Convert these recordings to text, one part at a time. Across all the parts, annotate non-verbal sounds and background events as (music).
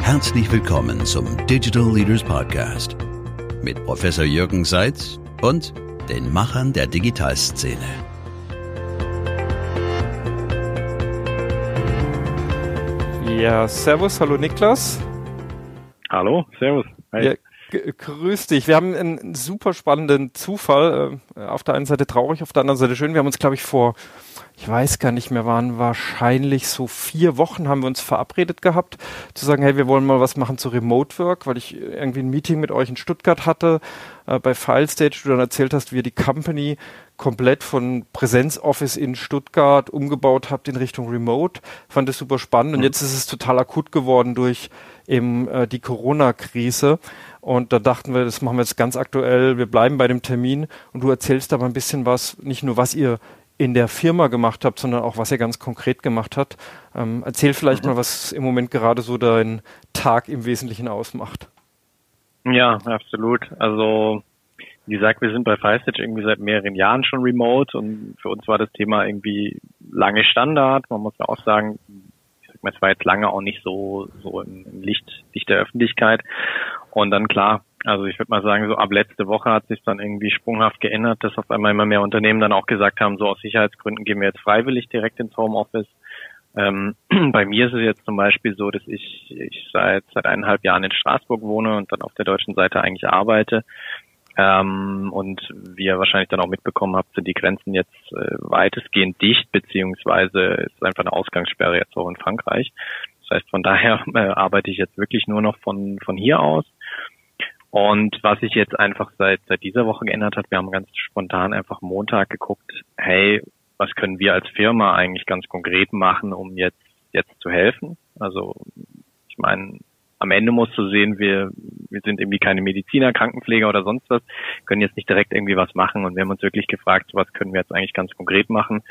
Herzlich willkommen zum Digital Leaders Podcast mit Professor Jürgen Seitz und den Machern der Digitalszene. Ja, servus, hallo Niklas. Hallo, servus. Hi. Ja, grüß dich. Wir haben einen super spannenden Zufall. Äh, auf der einen Seite traurig, auf der anderen Seite schön. Wir haben uns, glaube ich, vor ich weiß gar nicht mehr, waren wahrscheinlich so vier Wochen haben wir uns verabredet gehabt, zu sagen, hey, wir wollen mal was machen zu Remote Work, weil ich irgendwie ein Meeting mit euch in Stuttgart hatte, äh, bei FileStage, du dann erzählt hast, wie ihr die Company komplett von Präsenzoffice in Stuttgart umgebaut habt in Richtung Remote. Fand das super spannend mhm. und jetzt ist es total akut geworden durch eben äh, die Corona-Krise. Und da dachten wir, das machen wir jetzt ganz aktuell. Wir bleiben bei dem Termin und du erzählst aber ein bisschen was, nicht nur was ihr in der Firma gemacht habt, sondern auch was er ganz konkret gemacht hat. Ähm, erzähl vielleicht mhm. mal, was im Moment gerade so dein Tag im Wesentlichen ausmacht. Ja, absolut. Also wie gesagt, wir sind bei FireStage irgendwie seit mehreren Jahren schon remote und für uns war das Thema irgendwie lange Standard. Man muss ja auch sagen, ich sag mal, es war jetzt lange auch nicht so so im, im Licht, Licht der Öffentlichkeit. Und dann klar, also ich würde mal sagen, so ab letzte Woche hat sich dann irgendwie sprunghaft geändert, dass auf einmal immer mehr Unternehmen dann auch gesagt haben, so aus Sicherheitsgründen gehen wir jetzt freiwillig direkt ins Homeoffice. Ähm, (clears throat) bei mir ist es jetzt zum Beispiel so, dass ich, ich seit, seit eineinhalb Jahren in Straßburg wohne und dann auf der deutschen Seite eigentlich arbeite. Ähm, und wie ihr wahrscheinlich dann auch mitbekommen habt, sind die Grenzen jetzt äh, weitestgehend dicht, beziehungsweise ist einfach eine Ausgangssperre jetzt auch in Frankreich. Das heißt, von daher (laughs) äh, arbeite ich jetzt wirklich nur noch von, von hier aus. Und was sich jetzt einfach seit, seit dieser Woche geändert hat, wir haben ganz spontan einfach Montag geguckt, hey, was können wir als Firma eigentlich ganz konkret machen, um jetzt, jetzt zu helfen? Also, ich meine, am Ende musst du sehen, wir, wir sind irgendwie keine Mediziner, Krankenpfleger oder sonst was, können jetzt nicht direkt irgendwie was machen und wir haben uns wirklich gefragt, was können wir jetzt eigentlich ganz konkret machen?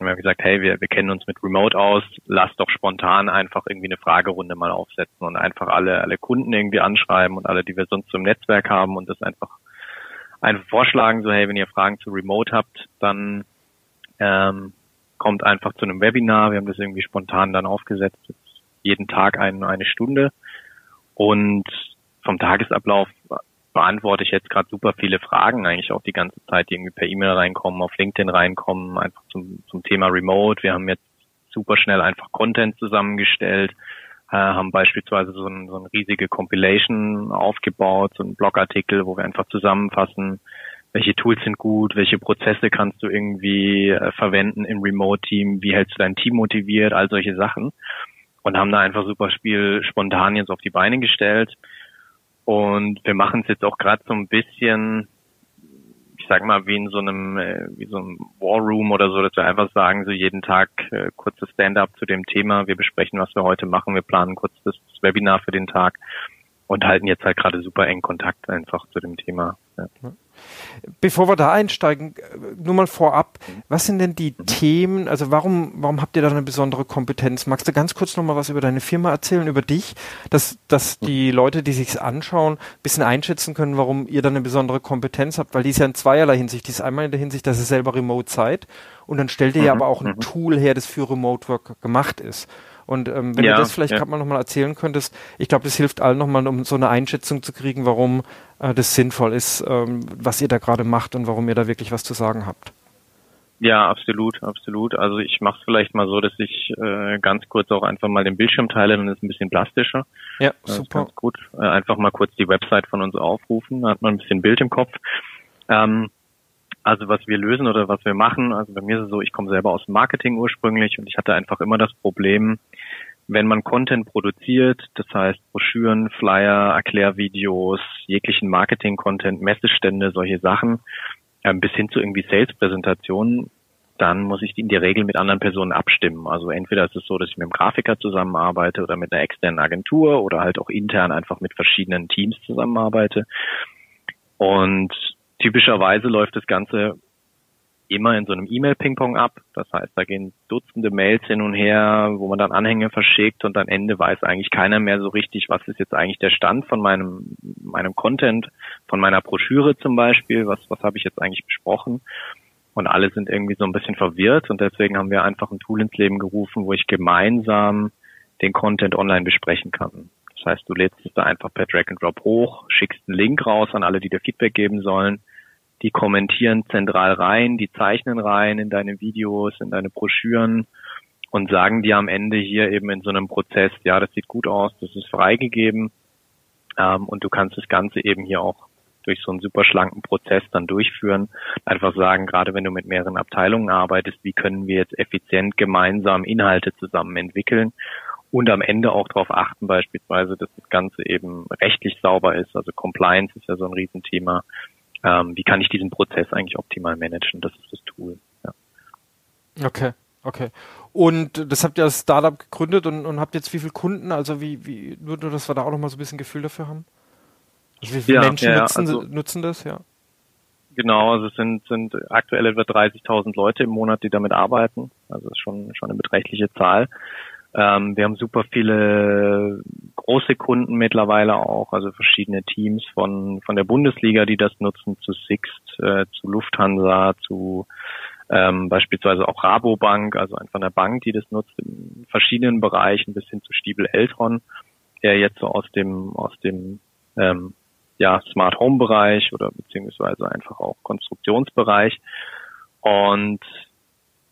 Und wir haben gesagt, hey, wir, wir kennen uns mit Remote aus, lass doch spontan einfach irgendwie eine Fragerunde mal aufsetzen und einfach alle, alle Kunden irgendwie anschreiben und alle, die wir sonst im Netzwerk haben und das einfach einfach vorschlagen, so hey, wenn ihr Fragen zu Remote habt, dann ähm, kommt einfach zu einem Webinar. Wir haben das irgendwie spontan dann aufgesetzt, jeden Tag ein, eine Stunde. Und vom Tagesablauf beantworte ich jetzt gerade super viele Fragen, eigentlich auch die ganze Zeit, die irgendwie per E-Mail reinkommen, auf LinkedIn reinkommen, einfach zum, zum Thema Remote. Wir haben jetzt super schnell einfach Content zusammengestellt, äh, haben beispielsweise so, ein, so eine riesige Compilation aufgebaut, so ein Blogartikel, wo wir einfach zusammenfassen, welche Tools sind gut, welche Prozesse kannst du irgendwie äh, verwenden im Remote-Team, wie hältst du dein Team motiviert, all solche Sachen. Und haben da einfach super Spiel spontan jetzt auf die Beine gestellt und wir machen es jetzt auch gerade so ein bisschen, ich sag mal, wie in so einem, äh, wie so einem War Room oder so, dass wir einfach sagen, so jeden Tag äh, kurzes Stand-up zu dem Thema. Wir besprechen, was wir heute machen. Wir planen kurz das Webinar für den Tag und halten jetzt halt gerade super eng Kontakt einfach zu dem Thema. Ja. Bevor wir da einsteigen, nur mal vorab, was sind denn die Themen, also warum, warum habt ihr da eine besondere Kompetenz? Magst du ganz kurz nochmal was über deine Firma erzählen, über dich, dass, dass die Leute, die sich's anschauen, ein bisschen einschätzen können, warum ihr da eine besondere Kompetenz habt, weil die ist ja in zweierlei Hinsicht. Die ist einmal in der Hinsicht, dass ihr selber remote seid und dann stellt ihr ja mhm, aber auch ein mhm. Tool her, das für Remote Work gemacht ist. Und ähm, wenn ja, du das vielleicht ja. gerade mal nochmal erzählen könntest, ich glaube, das hilft allen nochmal, um so eine Einschätzung zu kriegen, warum äh, das sinnvoll ist, ähm, was ihr da gerade macht und warum ihr da wirklich was zu sagen habt. Ja, absolut, absolut. Also ich mache es vielleicht mal so, dass ich äh, ganz kurz auch einfach mal den Bildschirm teile, dann ist es ein bisschen plastischer. Ja, super. gut. Äh, einfach mal kurz die Website von uns aufrufen, dann hat man ein bisschen Bild im Kopf. Ähm, also was wir lösen oder was wir machen, also bei mir ist es so, ich komme selber aus Marketing ursprünglich und ich hatte einfach immer das Problem, wenn man Content produziert, das heißt Broschüren, Flyer, Erklärvideos, jeglichen Marketing-Content, Messestände, solche Sachen, ähm, bis hin zu irgendwie Sales-Präsentationen, dann muss ich die in der Regel mit anderen Personen abstimmen. Also entweder ist es so, dass ich mit einem Grafiker zusammenarbeite oder mit einer externen Agentur oder halt auch intern einfach mit verschiedenen Teams zusammenarbeite. Und typischerweise läuft das Ganze immer in so einem E-Mail-Ping-Pong ab. Das heißt, da gehen Dutzende Mails hin und her, wo man dann Anhänge verschickt und am Ende weiß eigentlich keiner mehr so richtig, was ist jetzt eigentlich der Stand von meinem, meinem Content, von meiner Broschüre zum Beispiel, was, was habe ich jetzt eigentlich besprochen. Und alle sind irgendwie so ein bisschen verwirrt und deswegen haben wir einfach ein Tool ins Leben gerufen, wo ich gemeinsam den Content online besprechen kann. Das heißt, du lädst es da einfach per Drag and Drop hoch, schickst einen Link raus an alle, die dir Feedback geben sollen. Die kommentieren zentral rein, die zeichnen rein in deine Videos, in deine Broschüren und sagen dir am Ende hier eben in so einem Prozess, ja, das sieht gut aus, das ist freigegeben ähm, und du kannst das Ganze eben hier auch durch so einen super schlanken Prozess dann durchführen. Einfach sagen, gerade wenn du mit mehreren Abteilungen arbeitest, wie können wir jetzt effizient gemeinsam Inhalte zusammen entwickeln und am Ende auch darauf achten, beispielsweise, dass das Ganze eben rechtlich sauber ist. Also Compliance ist ja so ein Riesenthema. Ähm, wie kann ich diesen Prozess eigentlich optimal managen? Das ist das Tool. Ja. Okay, okay. Und das habt ihr als Startup gegründet und, und habt jetzt wie viele Kunden? Also wie, wie, nur, nur dass wir da auch noch mal so ein bisschen Gefühl dafür haben? Also wie viele ja, Menschen ja, nutzen, also, nutzen das, ja? Genau, also es sind, sind aktuell etwa 30.000 Leute im Monat, die damit arbeiten. Also das ist schon, schon eine beträchtliche Zahl. Ähm, wir haben super viele große Kunden mittlerweile auch, also verschiedene Teams von, von der Bundesliga, die das nutzen, zu Sixt, äh, zu Lufthansa, zu ähm, beispielsweise auch Rabobank, also einfach eine Bank, die das nutzt in verschiedenen Bereichen bis hin zu Stiebel Eltron, der jetzt so aus dem, aus dem ähm, ja, Smart Home Bereich oder beziehungsweise einfach auch Konstruktionsbereich. Und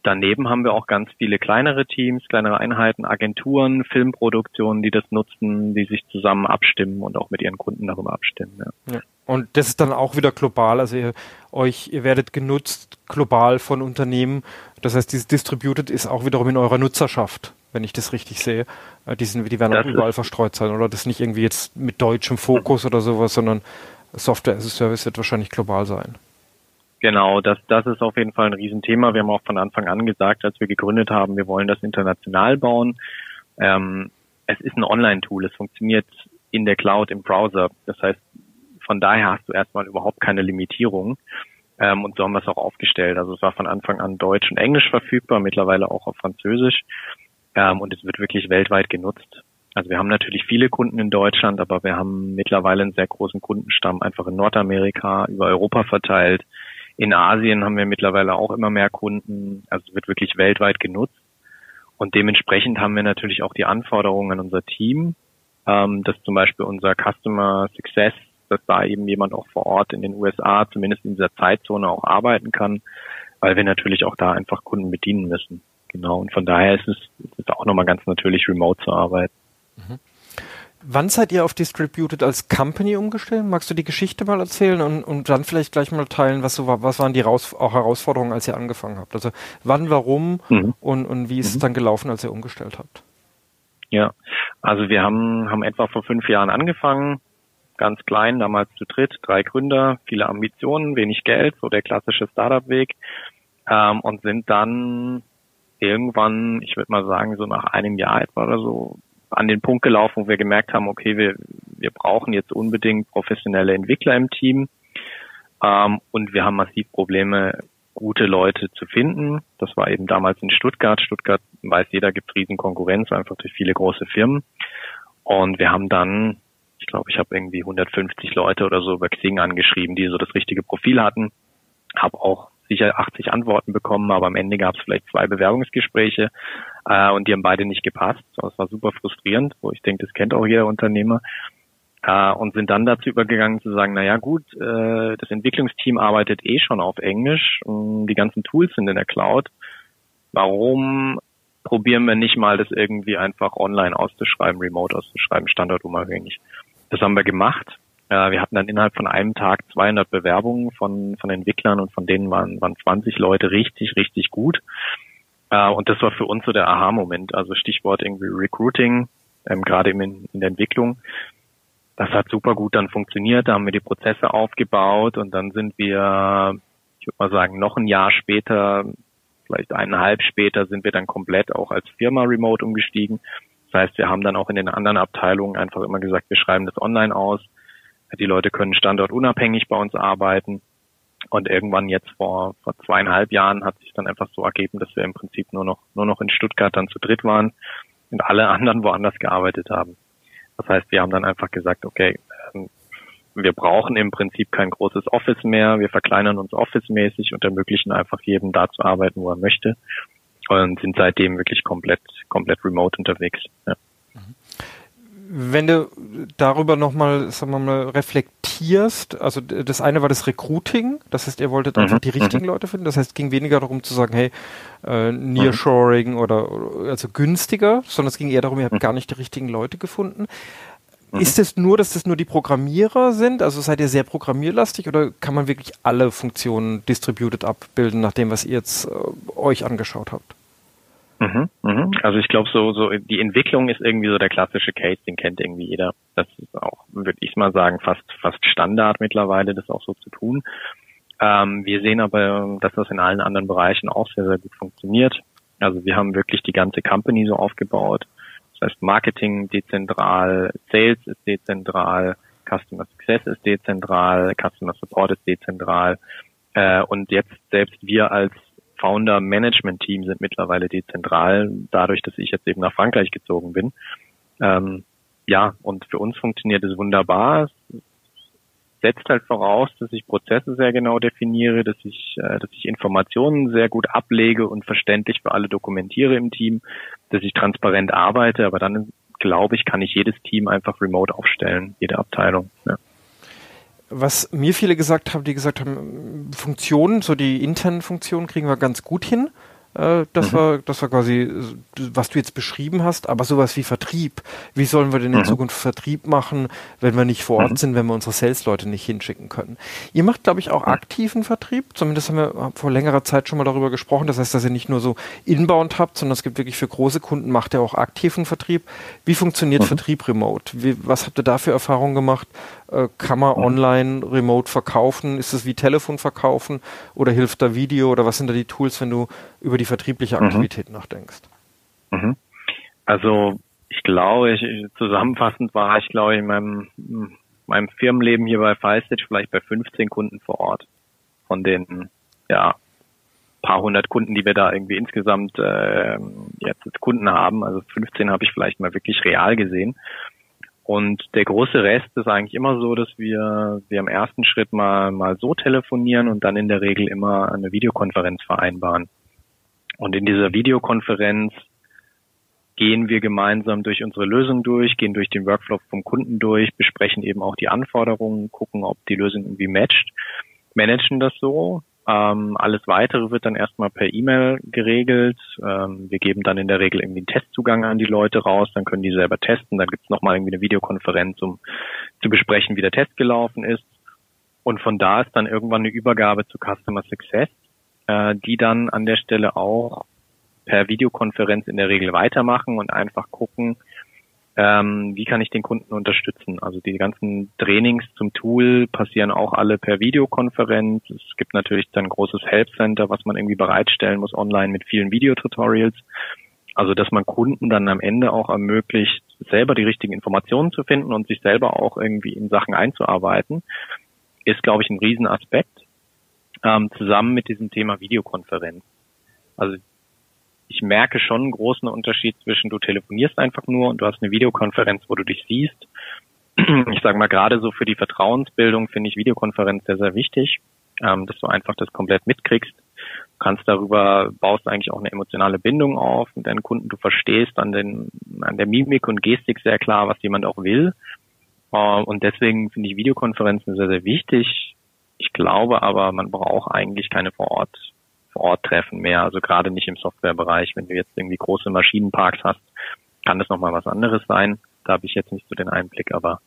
daneben haben wir auch ganz viele kleinere Teams, kleinere Einheiten, Agenturen, Filmproduktionen, die das nutzen, die sich zusammen abstimmen und auch mit ihren Kunden darüber abstimmen. Ja. ja. Und das ist dann auch wieder global. Also ihr, euch, ihr werdet genutzt global von Unternehmen. Das heißt, dieses Distributed ist auch wiederum in eurer Nutzerschaft wenn ich das richtig sehe. Äh, die, sind, die werden das auch überall verstreut sein, oder? Das ist nicht irgendwie jetzt mit deutschem Fokus oder sowas, sondern Software as a Service wird wahrscheinlich global sein. Genau, das, das ist auf jeden Fall ein Riesenthema. Wir haben auch von Anfang an gesagt, als wir gegründet haben, wir wollen das international bauen. Ähm, es ist ein Online-Tool, es funktioniert in der Cloud im Browser. Das heißt, von daher hast du erstmal überhaupt keine Limitierung. Ähm, und so haben wir es auch aufgestellt. Also es war von Anfang an Deutsch und Englisch verfügbar, mittlerweile auch auf Französisch ähm, und es wird wirklich weltweit genutzt. Also wir haben natürlich viele Kunden in Deutschland, aber wir haben mittlerweile einen sehr großen Kundenstamm einfach in Nordamerika, über Europa verteilt. In Asien haben wir mittlerweile auch immer mehr Kunden. Also wird wirklich weltweit genutzt. Und dementsprechend haben wir natürlich auch die Anforderungen an unser Team, ähm, dass zum Beispiel unser Customer Success, dass da eben jemand auch vor Ort in den USA, zumindest in dieser Zeitzone auch arbeiten kann, weil wir natürlich auch da einfach Kunden bedienen müssen. Genau, und von daher ist es, ist auch nochmal ganz natürlich, remote zu arbeiten. Mhm. Wann seid ihr auf Distributed als Company umgestellt? Magst du die Geschichte mal erzählen und, und dann vielleicht gleich mal teilen, was, so war, was waren die Raus auch Herausforderungen, als ihr angefangen habt? Also wann, warum mhm. und, und wie ist mhm. es dann gelaufen, als ihr umgestellt habt? Ja, also wir haben, haben etwa vor fünf Jahren angefangen, ganz klein, damals zu dritt, drei Gründer, viele Ambitionen, wenig Geld, so der klassische Startup-Weg ähm, und sind dann irgendwann, ich würde mal sagen, so nach einem Jahr etwa oder so, an den Punkt gelaufen, wo wir gemerkt haben, okay, wir, wir brauchen jetzt unbedingt professionelle Entwickler im Team. Ähm, und wir haben massiv Probleme, gute Leute zu finden. Das war eben damals in Stuttgart. Stuttgart weiß jeder, gibt riesen Konkurrenz, einfach durch viele große Firmen. Und wir haben dann, ich glaube, ich habe irgendwie 150 Leute oder so über Xing angeschrieben, die so das richtige Profil hatten. Habe auch sicher 80 Antworten bekommen, aber am Ende gab es vielleicht zwei Bewerbungsgespräche äh, und die haben beide nicht gepasst. Das war super frustrierend, wo ich denke, das kennt auch jeder Unternehmer. Äh, und sind dann dazu übergegangen zu sagen, na ja gut, äh, das Entwicklungsteam arbeitet eh schon auf Englisch, die ganzen Tools sind in der Cloud. Warum probieren wir nicht mal, das irgendwie einfach online auszuschreiben, remote auszuschreiben, standortunabhängig? Das haben wir gemacht äh, wir hatten dann innerhalb von einem Tag 200 Bewerbungen von, von Entwicklern und von denen waren, waren 20 Leute richtig, richtig gut. Äh, und das war für uns so der Aha-Moment. Also Stichwort irgendwie Recruiting, ähm, gerade in, in der Entwicklung. Das hat super gut dann funktioniert. Da haben wir die Prozesse aufgebaut und dann sind wir, ich würde mal sagen, noch ein Jahr später, vielleicht eineinhalb später, sind wir dann komplett auch als Firma remote umgestiegen. Das heißt, wir haben dann auch in den anderen Abteilungen einfach immer gesagt, wir schreiben das online aus. Die Leute können standortunabhängig bei uns arbeiten. Und irgendwann jetzt vor, vor zweieinhalb Jahren hat sich dann einfach so ergeben, dass wir im Prinzip nur noch, nur noch in Stuttgart dann zu dritt waren und alle (laughs) anderen woanders gearbeitet haben. Das heißt, wir haben dann einfach gesagt, okay, ähm, wir brauchen im Prinzip kein großes Office mehr. Wir verkleinern uns office-mäßig und ermöglichen einfach jedem da zu arbeiten, wo er möchte. Und sind seitdem wirklich komplett, komplett remote unterwegs. Ja wenn du darüber nochmal, sagen wir mal, reflektierst, also das eine war das Recruiting, das heißt, ihr wolltet mhm. einfach die richtigen mhm. Leute finden, das heißt, es ging weniger darum zu sagen, hey, äh, Nearshoring mhm. oder also günstiger, sondern es ging eher darum, ihr habt mhm. gar nicht die richtigen Leute gefunden. Mhm. Ist es nur, dass das nur die Programmierer sind? Also seid ihr sehr programmierlastig oder kann man wirklich alle Funktionen distributed abbilden, nach dem, was ihr jetzt äh, euch angeschaut habt? Mhm, mhm. Also ich glaube, so, so die Entwicklung ist irgendwie so der klassische Case, den kennt irgendwie jeder. Das ist auch, würde ich mal sagen, fast fast Standard mittlerweile, das auch so zu tun. Ähm, wir sehen aber, dass das in allen anderen Bereichen auch sehr, sehr gut funktioniert. Also wir haben wirklich die ganze Company so aufgebaut. Das heißt, Marketing dezentral, Sales ist dezentral, Customer Success ist dezentral, Customer Support ist dezentral. Äh, und jetzt selbst wir als Founder-Management-Team sind mittlerweile dezentral, dadurch, dass ich jetzt eben nach Frankreich gezogen bin. Ähm, ja, und für uns funktioniert es wunderbar. Es setzt halt voraus, dass ich Prozesse sehr genau definiere, dass ich, äh, dass ich Informationen sehr gut ablege und verständlich für alle dokumentiere im Team, dass ich transparent arbeite, aber dann glaube ich, kann ich jedes Team einfach remote aufstellen, jede Abteilung. Ja was mir viele gesagt haben, die gesagt haben, Funktionen, so die internen Funktionen kriegen wir ganz gut hin. Äh, das, mhm. war, das war quasi, was du jetzt beschrieben hast, aber sowas wie Vertrieb. Wie sollen wir denn in mhm. Zukunft Vertrieb machen, wenn wir nicht vor Ort mhm. sind, wenn wir unsere Sales-Leute nicht hinschicken können? Ihr macht, glaube ich, auch aktiven Vertrieb. Zumindest haben wir vor längerer Zeit schon mal darüber gesprochen. Das heißt, dass ihr nicht nur so inbound habt, sondern es gibt wirklich für große Kunden, macht ihr auch aktiven Vertrieb. Wie funktioniert mhm. Vertrieb remote? Wie, was habt ihr da für Erfahrungen gemacht? Äh, kann man online remote verkaufen? Ist es wie Telefon verkaufen oder hilft da Video oder was sind da die Tools, wenn du über die vertriebliche mhm. Aktivität mhm. nachdenkst? Mhm. Also ich glaube, ich, zusammenfassend war ich, glaube ich, in meinem, meinem Firmenleben hier bei Feistage vielleicht bei 15 Kunden vor Ort. Von den, ja, paar hundert Kunden, die wir da irgendwie insgesamt äh, jetzt Kunden haben. Also 15 habe ich vielleicht mal wirklich real gesehen. Und der große Rest ist eigentlich immer so, dass wir, wir im ersten Schritt mal, mal so telefonieren und dann in der Regel immer eine Videokonferenz vereinbaren. Und in dieser Videokonferenz gehen wir gemeinsam durch unsere Lösung durch, gehen durch den Workflow vom Kunden durch, besprechen eben auch die Anforderungen, gucken, ob die Lösung irgendwie matcht, managen das so, ähm, alles weitere wird dann erstmal per E-Mail geregelt. Ähm, wir geben dann in der Regel irgendwie einen Testzugang an die Leute raus, dann können die selber testen. Dann gibt es nochmal irgendwie eine Videokonferenz, um zu besprechen, wie der Test gelaufen ist. Und von da ist dann irgendwann eine Übergabe zu Customer Success, äh, die dann an der Stelle auch per Videokonferenz in der Regel weitermachen und einfach gucken, ähm, wie kann ich den Kunden unterstützen. Also die ganzen Trainings zum Tool passieren auch alle per Videokonferenz. Es gibt natürlich dann ein großes Help Center, was man irgendwie bereitstellen muss online mit vielen Videotutorials. Also dass man Kunden dann am Ende auch ermöglicht, selber die richtigen Informationen zu finden und sich selber auch irgendwie in Sachen einzuarbeiten, ist, glaube ich, ein Riesenaspekt. Ähm, zusammen mit diesem Thema Videokonferenz. Also ich merke schon einen großen Unterschied zwischen du telefonierst einfach nur und du hast eine Videokonferenz, wo du dich siehst. (clears throat) Ich sage mal, gerade so für die Vertrauensbildung finde ich Videokonferenz sehr, sehr wichtig, ähm, dass du einfach das komplett mitkriegst. Du kannst darüber, baust eigentlich auch eine emotionale Bindung auf mit deinen Kunden. Du verstehst an, den, an der Mimik und Gestik sehr klar, was jemand auch will. Äh, und deswegen finde ich Videokonferenzen sehr, sehr wichtig. Ich glaube aber, man braucht eigentlich keine vor Ort vor Ort treffen mehr. Also gerade nicht im Softwarebereich. Wenn du jetzt irgendwie große Maschinenparks hast, kann das nochmal was anderes sein. Da habe ich jetzt nicht so den Einblick, aber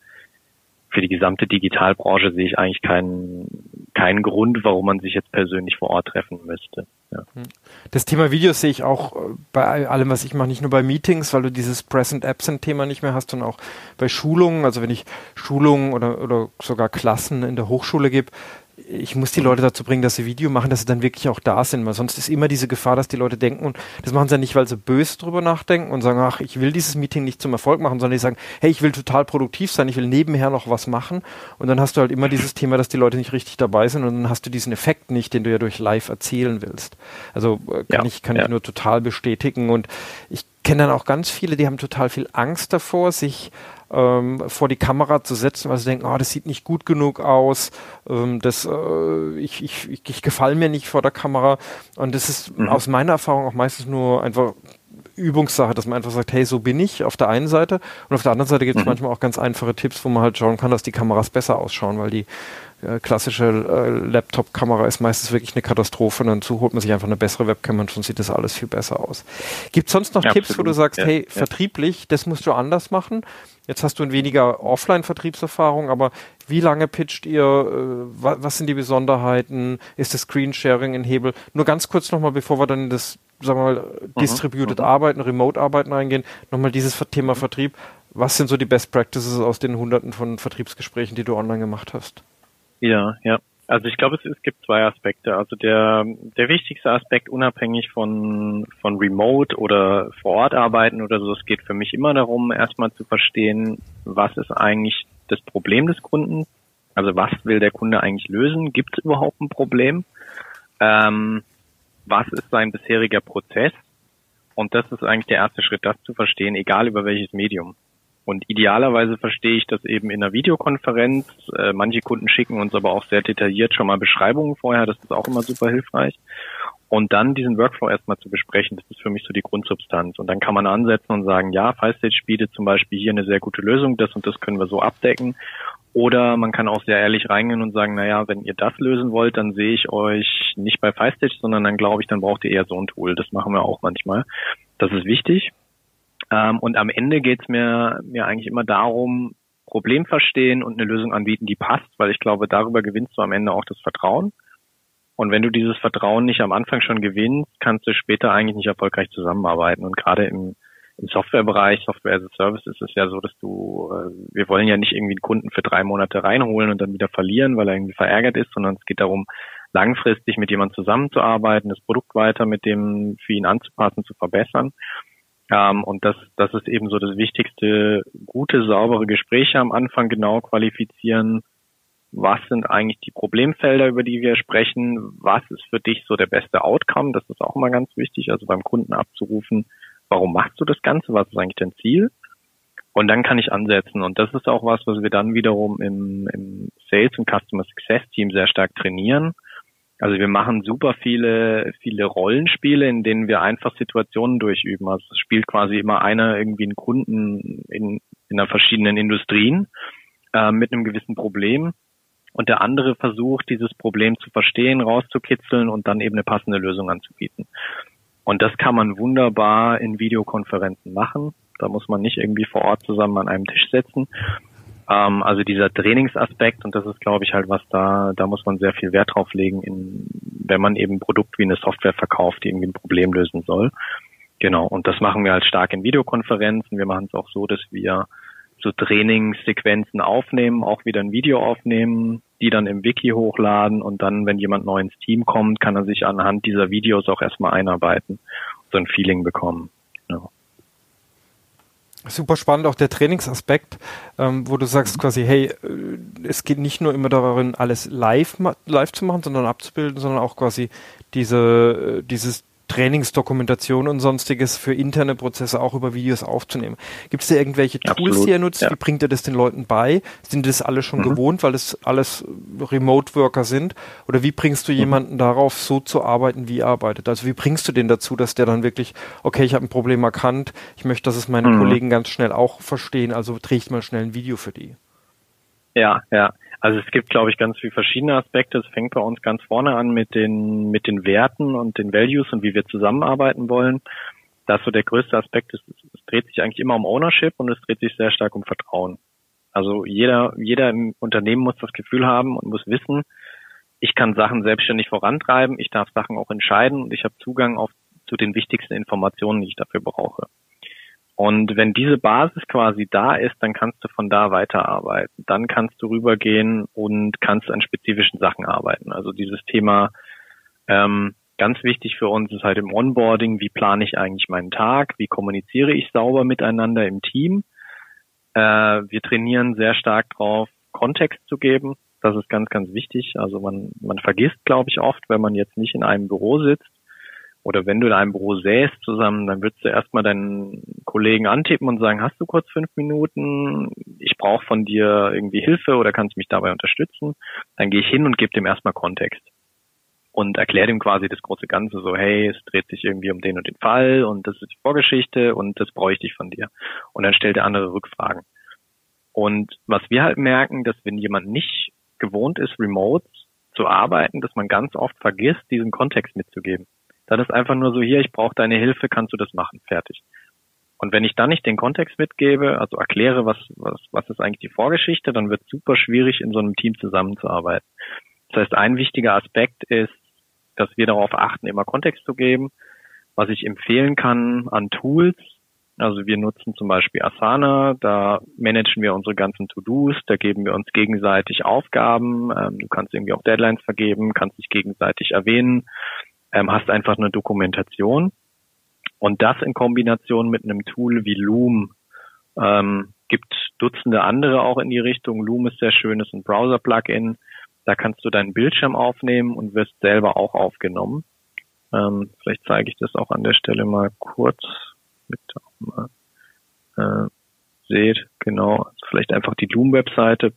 für die gesamte Digitalbranche sehe ich eigentlich keinen, keinen Grund, warum man sich jetzt persönlich vor Ort treffen müsste. Hm. Das Thema Videos sehe ich auch äh, bei allem, was ich mache, nicht nur bei Meetings, weil du dieses Present-Absent-Thema nicht mehr hast, sondern auch bei Schulungen. Also wenn ich Schulungen oder, oder sogar Klassen in der Hochschule gebe, ich muss die Leute dazu bringen, dass sie Video machen, dass sie dann wirklich auch da sind, weil sonst ist immer diese Gefahr, dass die Leute denken und das machen sie ja nicht, weil sie böse drüber nachdenken und sagen, ach, ich will dieses Meeting nicht zum Erfolg machen, sondern die sagen, hey, ich will total produktiv sein, ich will nebenher noch was machen und dann hast du halt immer dieses Thema, dass die Leute nicht richtig dabei sind und dann hast du diesen Effekt nicht, den du ja durch live erzählen willst. Also äh, kann ja, ich kann ja. ich nur total bestätigen und ich kenne dann auch ganz viele, die haben total viel Angst davor, sich ähm, vor die Kamera zu setzen, weil sie denken, oh, das sieht nicht gut genug aus, ähm, das, äh, ich, ich, ich, ich gefalle mir nicht vor der Kamera. Und das ist mhm. aus meiner Erfahrung auch meistens nur einfach Übungssache, dass man einfach sagt, hey, so bin ich auf der einen Seite und auf der anderen Seite gibt es mhm. manchmal auch ganz einfache Tipps, wo man halt schauen kann, dass die Kameras besser ausschauen, weil die äh, klassische äh, Laptop-Kamera ist meistens wirklich eine Katastrophe und dann holt man sich einfach eine bessere Webcam und schon sieht das alles viel besser aus. Gibt es sonst noch ja, Tipps, absolut. wo du sagst, ja, hey, ja. vertrieblich, das musst du anders machen? Jetzt hast du ein weniger Offline-Vertriebserfahrung, aber wie lange pitcht ihr? Äh, was sind die Besonderheiten? Ist das Screensharing in Hebel? Nur ganz kurz nochmal, bevor wir dann in das, sagen wir mal, mhm, Distributed mhm. Arbeiten, Remote-Arbeiten eingehen, nochmal dieses Thema Vertrieb. Was sind so die Best Practices aus den hunderten von Vertriebsgesprächen, die du online gemacht hast? Ja, ja. Also ich glaube, es, es gibt zwei Aspekte. Also der, der wichtigste Aspekt, unabhängig von, von Remote oder vor Ort arbeiten oder so, es geht für mich immer darum, erstmal zu verstehen, was ist eigentlich das Problem des Kunden? Also was will der Kunde eigentlich lösen? Gibt es überhaupt ein Problem? Ähm, was ist sein bisheriger Prozess? Und das ist eigentlich der erste Schritt, das zu verstehen, egal über welches Medium. Und idealerweise verstehe ich das eben in einer Videokonferenz. Äh, manche Kunden schicken uns aber auch sehr detailliert schon mal Beschreibungen vorher. Das ist auch immer super hilfreich. Und dann diesen Workflow erstmal zu besprechen, das ist für mich so die Grundsubstanz. Und dann kann man ansetzen und sagen, ja, FileStage bietet zum Beispiel hier eine sehr gute Lösung, das und das können wir so abdecken. Oder man kann auch sehr ehrlich reingehen und sagen, naja, wenn ihr das lösen wollt, dann sehe ich euch nicht bei FileStage, sondern dann glaube ich, dann braucht ihr eher so ein Tool. Das machen wir auch manchmal. Das ist wichtig. Ähm, und am Ende geht es mir, mir eigentlich immer darum, Problem verstehen und eine Lösung anbieten, die passt, weil ich glaube, darüber gewinnst du am Ende auch das Vertrauen. Und wenn du dieses Vertrauen nicht am Anfang schon gewinnst, kannst du später eigentlich nicht erfolgreich zusammenarbeiten. Und gerade im, im Softwarebereich, Software as a Service, ist es ja so, dass du, äh, wir wollen ja nicht irgendwie einen Kunden für drei Monate reinholen und dann wieder verlieren, weil er irgendwie verärgert ist, sondern es geht darum, langfristig mit jemandem zusammenzuarbeiten, das Produkt weiter mit dem für ihn anzupassen, zu verbessern. Ähm, und das, das ist eben so das Wichtigste, gute, saubere Gespräche am Anfang genau qualifizieren. Was sind eigentlich die Problemfelder, über die wir sprechen? Was ist für dich so der beste Outcome? Das ist auch immer ganz wichtig, also beim Kunden abzurufen, warum machst du das Ganze? Was ist eigentlich dein Ziel? Und dann kann ich ansetzen. Und das ist auch was, was wir dann wiederum im, im Sales und Customer Success Team sehr stark trainieren also wir machen super viele, viele Rollenspiele, in denen wir einfach Situationen durchüben. Also es spielt quasi immer einer irgendwie einen Kunden in, in einer verschiedenen Industrien äh, mit einem gewissen Problem und der andere versucht, dieses Problem zu verstehen, rauszukitzeln und dann eben eine passende Lösung anzubieten. Und das kann man wunderbar in Videokonferenzen machen. Da muss man nicht irgendwie vor Ort zusammen an einem Tisch setzen, ähm, also dieser Trainingsaspekt und das ist, glaube ich, halt was da, da muss man sehr viel Wert drauf legen, in, wenn man eben ein Produkt wie eine Software verkauft, die irgendwie ein Problem lösen soll. Genau, und das machen wir halt stark in Videokonferenzen. Wir machen es auch so, dass wir so Trainingssequenzen aufnehmen, auch wieder ein Video aufnehmen, die dann im Wiki hochladen und dann, wenn jemand neu ins Team kommt, kann er sich anhand dieser Videos auch erstmal einarbeiten, so ein Feeling bekommen. Ja. Super spannend auch der Trainingsaspekt, ähm, wo du sagst quasi, hey, äh, es geht nicht nur immer darin, alles live, live zu machen, sondern abzubilden, sondern auch quasi diese, äh, dieses Trainingsdokumentation und sonstiges für interne Prozesse auch über Videos aufzunehmen. Gibt es da irgendwelche Tools, Absolut, die ihr nutzt? Ja. Wie bringt ihr das den Leuten bei? Sind das alle schon mhm. gewohnt, weil es alles Remote-Worker sind? Oder wie bringst du mhm. jemanden darauf, so zu arbeiten, wie er arbeitet? Also wie bringst du den dazu, dass der dann wirklich, okay, ich habe ein Problem erkannt, ich möchte, dass es meine mhm. Kollegen ganz schnell auch verstehen, also drehe ich mal schnell ein Video für die? Ja, ja. Also es gibt, glaube ich, ganz viele verschiedene Aspekte. Es fängt bei uns ganz vorne an mit den, mit den Werten und den Values und wie wir zusammenarbeiten wollen. Das so der größte Aspekt ist, es dreht sich eigentlich immer um Ownership und es dreht sich sehr stark um Vertrauen. Also jeder, jeder im Unternehmen muss das Gefühl haben und muss wissen, ich kann Sachen selbstständig vorantreiben, ich darf Sachen auch entscheiden und ich habe Zugang auf, zu den wichtigsten Informationen, die ich dafür brauche. Und wenn diese Basis quasi da ist, dann kannst du von da weiterarbeiten. Dann kannst du rübergehen und kannst an spezifischen Sachen arbeiten. Also dieses Thema, ähm, ganz wichtig für uns ist halt im Onboarding, wie plane ich eigentlich meinen Tag, wie kommuniziere ich sauber miteinander im Team. Äh, wir trainieren sehr stark drauf, Kontext zu geben. Das ist ganz, ganz wichtig. Also man, man vergisst, glaube ich, oft, wenn man jetzt nicht in einem Büro sitzt, oder wenn du in einem Büro säßt zusammen, dann würdest du erstmal deinen Kollegen antippen und sagen, hast du kurz fünf Minuten? Ich brauche von dir irgendwie Hilfe oder kannst mich dabei unterstützen? Dann gehe ich hin und gebe dem erstmal Kontext. und erkläre dem quasi das große Ganze so, hey, es dreht sich irgendwie um den und den Fall und das ist die Vorgeschichte und das bräuchte ich von dir. Und dann stellt der andere Rückfragen. Und was wir halt merken, dass wenn jemand nicht gewohnt ist, remote zu arbeiten, dass man ganz oft vergisst, diesen Kontext mitzugeben. Dann ist einfach nur so, hier, ich brauche deine Hilfe, kannst du das machen, fertig. Und wenn ich dann nicht den Kontext mitgebe, also erkläre, was, was, was ist eigentlich die Vorgeschichte, dann wird es super schwierig, in so einem Team zusammenzuarbeiten. Das heißt, ein wichtiger Aspekt ist, dass wir darauf achten, immer Kontext zu geben. Was ich empfehlen kann an Tools, also wir nutzen zum Beispiel Asana, da managen wir unsere ganzen To-Dos, da geben wir uns gegenseitig Aufgaben, ähm, du kannst irgendwie auch Deadlines vergeben, kannst dich gegenseitig erwähnen, ähm, hast einfach eine Dokumentation. Und das in Kombination mit einem Tool wie Loom ähm, gibt Dutzende andere auch in die Richtung. Loom ist sehr schön, ist ein Browser-Plugin. Da kannst du deinen Bildschirm aufnehmen und wirst selber auch aufgenommen. Ähm, vielleicht zeige ich das auch an der Stelle mal kurz, mit auch mal äh, seht. Genau, vielleicht einfach die Loom-Webseite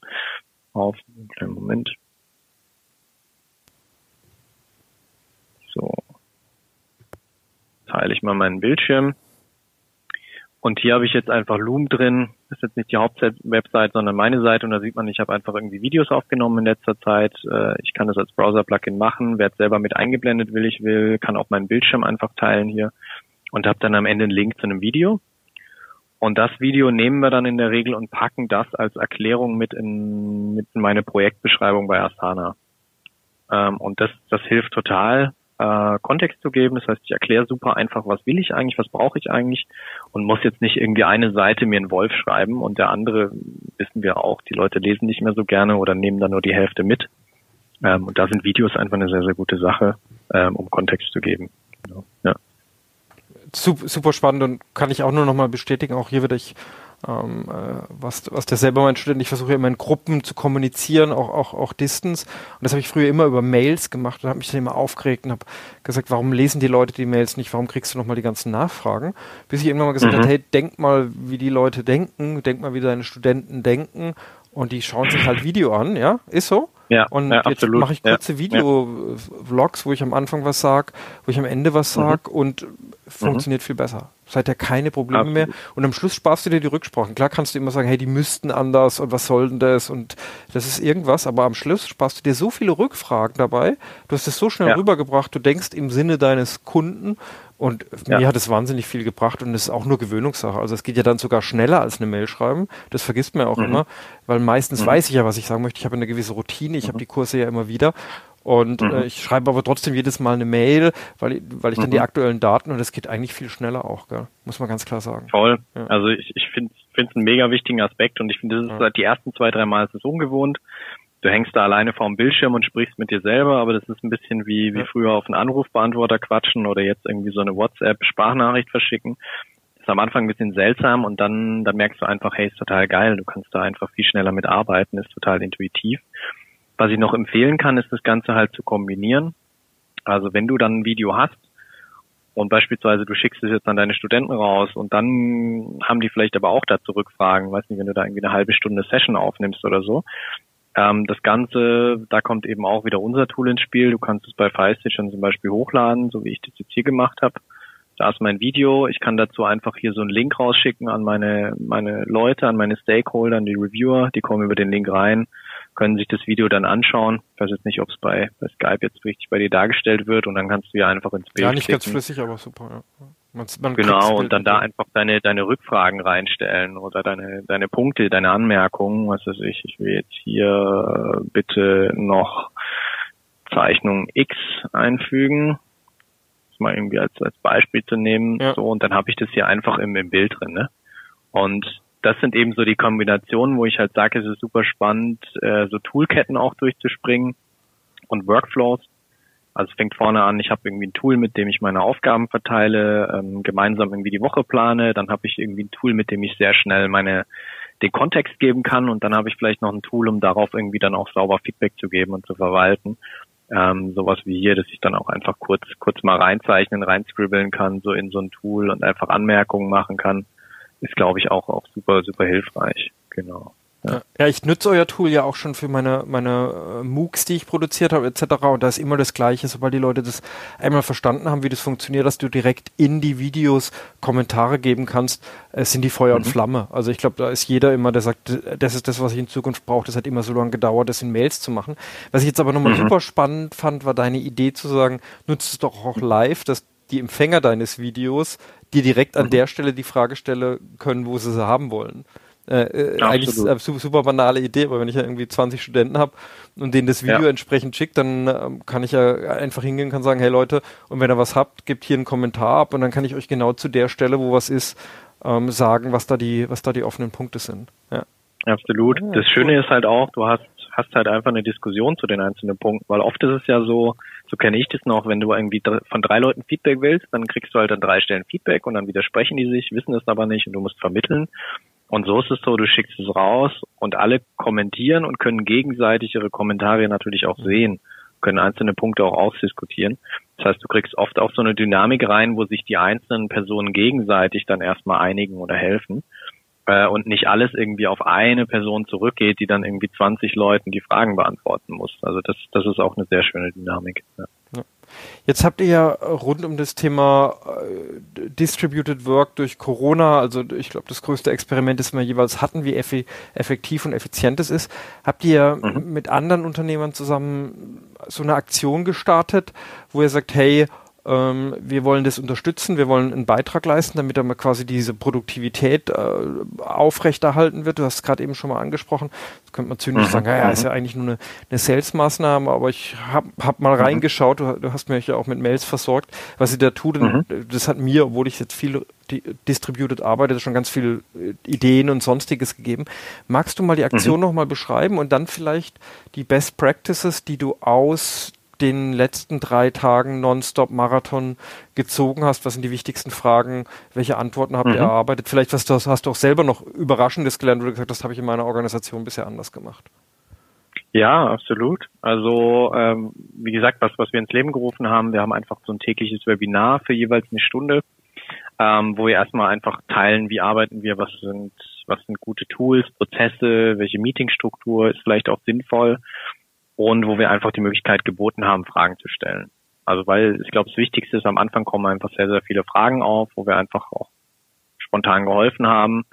auf. Einen kleinen Moment. So. Teile ich mal meinen Bildschirm. Und hier habe ich jetzt einfach Loom drin. Das ist jetzt nicht die Hauptwebsite, sondern meine Seite. Und da sieht man, ich habe einfach irgendwie Videos aufgenommen in letzter Zeit. Äh, ich kann das als Browser-Plugin machen, werde selber mit eingeblendet, will ich will, kann auch meinen Bildschirm einfach teilen hier und habe dann am Ende einen Link zu einem Video. Und das Video nehmen wir dann in der Regel und packen das als Erklärung mit in, mit in meine Projektbeschreibung bei Asana. Ähm, und das, das hilft total, äh, Kontext zu geben. Das heißt, ich erkläre super einfach, was will ich eigentlich, was brauche ich eigentlich und muss jetzt nicht irgendwie eine Seite mir einen Wolf schreiben und der andere, wissen wir auch, die Leute lesen nicht mehr so gerne oder nehmen dann nur die Hälfte mit. Ähm, und da sind Videos einfach eine sehr, sehr gute Sache, ähm, um Kontext zu geben. Ja. Super spannend und kann ich auch nur noch mal bestätigen, auch hier wieder ich ähm, äh, was, was der selber mein Student, ich versuche immer in Gruppen zu kommunizieren, auch, auch, auch Distance. Und das habe ich früher immer über Mails gemacht und habe mich dann immer aufgeregt und habe gesagt, warum lesen die Leute die Mails nicht, warum kriegst du nochmal die ganzen Nachfragen? Bis ich irgendwann mal gesagt mhm. habe, hey, denk mal, wie die Leute denken, denk mal, wie deine Studenten denken und die schauen sich halt Video an, ja, ist so. Ja, und ja, jetzt mache ich kurze ja, Video-Vlogs, wo ich am Anfang was sag, wo ich am Ende was mhm. sag mhm. und funktioniert mhm. viel besser. Seither keine Probleme Absolut. mehr. Und am Schluss sparst du dir die Rücksprachen. Klar kannst du immer sagen, hey, die müssten anders und was soll denn das und das ist irgendwas, aber am Schluss sparst du dir so viele Rückfragen dabei. Du hast es so schnell ja. rübergebracht, du denkst im Sinne deines Kunden und ja. mir hat es wahnsinnig viel gebracht und es ist auch nur Gewöhnungssache. Also es geht ja dann sogar schneller als eine Mail schreiben. Das vergisst man ja auch mhm. immer, weil meistens mhm. weiß ich ja, was ich sagen möchte. Ich habe eine gewisse Routine, ich mhm. habe die Kurse ja immer wieder und mhm. äh, ich schreibe aber trotzdem jedes Mal eine Mail, weil, weil ich dann die mhm. aktuellen Daten und das geht eigentlich viel schneller auch, gell? muss man ganz klar sagen. Voll. Ja. Also ich, ich finde es einen mega wichtigen Aspekt und ich finde, das ist ja. seit die ersten zwei, drei Mal ist es ungewohnt. Du hängst da alleine vorm Bildschirm und sprichst mit dir selber, aber das ist ein bisschen wie, wie früher auf einen Anrufbeantworter quatschen oder jetzt irgendwie so eine WhatsApp-Sprachnachricht verschicken. Das ist am Anfang ein bisschen seltsam und dann, dann merkst du einfach, hey, ist total geil, du kannst da einfach viel schneller mitarbeiten, ist total intuitiv. Was ich noch empfehlen kann, ist das Ganze halt zu kombinieren. Also wenn du dann ein Video hast und beispielsweise du schickst es jetzt an deine Studenten raus und dann haben die vielleicht aber auch dazu Rückfragen, weiß nicht, wenn du da irgendwie eine halbe Stunde Session aufnimmst oder so. Ähm, das Ganze, da kommt eben auch wieder unser Tool ins Spiel. Du kannst es bei FileStitch zum Beispiel hochladen, so wie ich das jetzt hier gemacht habe. Da ist mein Video. Ich kann dazu einfach hier so einen Link rausschicken an meine, meine Leute, an meine Stakeholder, an die Reviewer. Die kommen über den Link rein können sich das Video dann anschauen. Ich weiß jetzt nicht, ob es bei, bei Skype jetzt richtig bei dir dargestellt wird und dann kannst du ja einfach ins Bild Ja, nicht klicken. ganz flüssig, aber super. Ja. Man, man genau, und dann da einfach deine, deine Rückfragen reinstellen oder deine, deine Punkte, deine Anmerkungen. Was weiß ich, ich will jetzt hier bitte noch Zeichnung X einfügen. Das mal irgendwie als, als Beispiel zu nehmen. Ja. So, und dann habe ich das hier einfach im, im Bild drin. Ne? Und das sind eben so die Kombinationen, wo ich halt sage, es ist super spannend, äh, so Toolketten auch durchzuspringen und Workflows. Also es fängt vorne an, ich habe irgendwie ein Tool, mit dem ich meine Aufgaben verteile, ähm, gemeinsam irgendwie die Woche plane, dann habe ich irgendwie ein Tool, mit dem ich sehr schnell meine den Kontext geben kann und dann habe ich vielleicht noch ein Tool, um darauf irgendwie dann auch sauber Feedback zu geben und zu verwalten. Ähm, sowas wie hier, dass ich dann auch einfach kurz kurz mal reinzeichnen, reinscribbeln kann, so in so ein Tool und einfach Anmerkungen machen kann ist, glaube ich, auch, auch super, super hilfreich. Genau. Ja. ja, ich nutze euer Tool ja auch schon für meine, meine äh, MOOCs, die ich produziert habe, etc. Und da ist immer das Gleiche, sobald die Leute das einmal verstanden haben, wie das funktioniert, dass du direkt in die Videos Kommentare geben kannst, äh, sind die Feuer mhm. und Flamme. Also ich glaube, da ist jeder immer, der sagt, das ist das, was ich in Zukunft brauche. Das hat immer so lange gedauert, das in Mails zu machen. Was ich jetzt aber nochmal mhm. super spannend fand, war deine Idee zu sagen, nutzt es doch auch live, dass die Empfänger deines Videos dir direkt an mhm. der Stelle die Frage stellen können, wo sie sie haben wollen. Äh, äh eigentlich eine super banale Idee, aber wenn ich ja irgendwie 20 Studenten habe und denen das Video ja. entsprechend schickt, dann ähm, kann ich ja einfach hingehen und kann sagen, hey Leute, und wenn ihr was habt, gebt hier einen Kommentar ab und dann kann ich euch genau zu der Stelle, wo was ist, ähm, sagen, was da die, was da die offenen Punkte sind. Ja. Absolut. Ja, das Schöne ist halt auch, du hast, hast halt einfach eine Diskussion zu den einzelnen Punkten, weil oft ist es ja so, so kenne ich das noch, wenn du irgendwie von drei Leuten Feedback willst, dann kriegst du halt an drei Stellen Feedback und dann widersprechen die sich, wissen es aber nicht und du musst vermitteln. Und so ist es so, du schickst es raus und alle kommentieren und können gegenseitig ihre Kommentare natürlich auch sehen, können einzelne Punkte auch ausdiskutieren. Das heißt, du kriegst oft auch so eine Dynamik rein, wo sich die einzelnen Personen gegenseitig dann erstmal einigen oder helfen äh, und nicht alles irgendwie auf eine Person zurückgeht, die dann irgendwie 20 Leuten die Fragen beantworten muss. Also das, das ist auch eine sehr schöne Dynamik. Ja. Jetzt habt ihr ja rund um das Thema äh, Distributed Work durch Corona, also ich glaube, das größte Experiment, das wir jeweils hatten, wie effi effektiv und effizient es ist, habt ihr mhm. mit anderen Unternehmern zusammen so eine Aktion gestartet, wo ihr sagt, hey, ähm, wir wollen das unterstützen, wir wollen einen Beitrag leisten, damit dann quasi diese Produktivität äh, aufrechterhalten wird. Du hast es gerade eben schon mal angesprochen. Das könnte man zynisch mhm. sagen, ja, ja, ist ja mhm. eigentlich nur eine, eine Sales-Maßnahme, aber ich habe hab mal mhm. reingeschaut, du, du, hast mich ja auch mit Mails versorgt, was sie da tut. Mhm. Das hat mir, obwohl ich jetzt viel distributed arbeite, schon ganz viele äh, Ideen und sonstiges gegeben. Magst du mal die Aktion mhm. nochmal beschreiben und dann vielleicht die Best Practices, die du aus den letzten drei Tagen Nonstop-Marathon gezogen hast? Was sind die wichtigsten Fragen? Welche Antworten habt ihr mhm. erarbeitet? Vielleicht was du, hast du auch selber noch Überraschendes gelernt oder gesagt, das habe ich in meiner Organisation bisher anders gemacht. Ja, absolut. Also ähm, wie gesagt, was, was wir ins Leben gerufen haben, wir haben einfach so ein tägliches Webinar für jeweils eine Stunde, ähm, wo wir erstmal einfach teilen, wie arbeiten wir, was sind, was sind gute Tools, Prozesse, welche Meetingstruktur ist vielleicht auch sinnvoll und wo wir einfach die Möglichkeit geboten haben, Fragen zu stellen. Also weil ich glaube, das Wichtigste ist, am Anfang kommen einfach sehr, sehr viele Fragen auf, wo wir einfach auch spontan geholfen haben.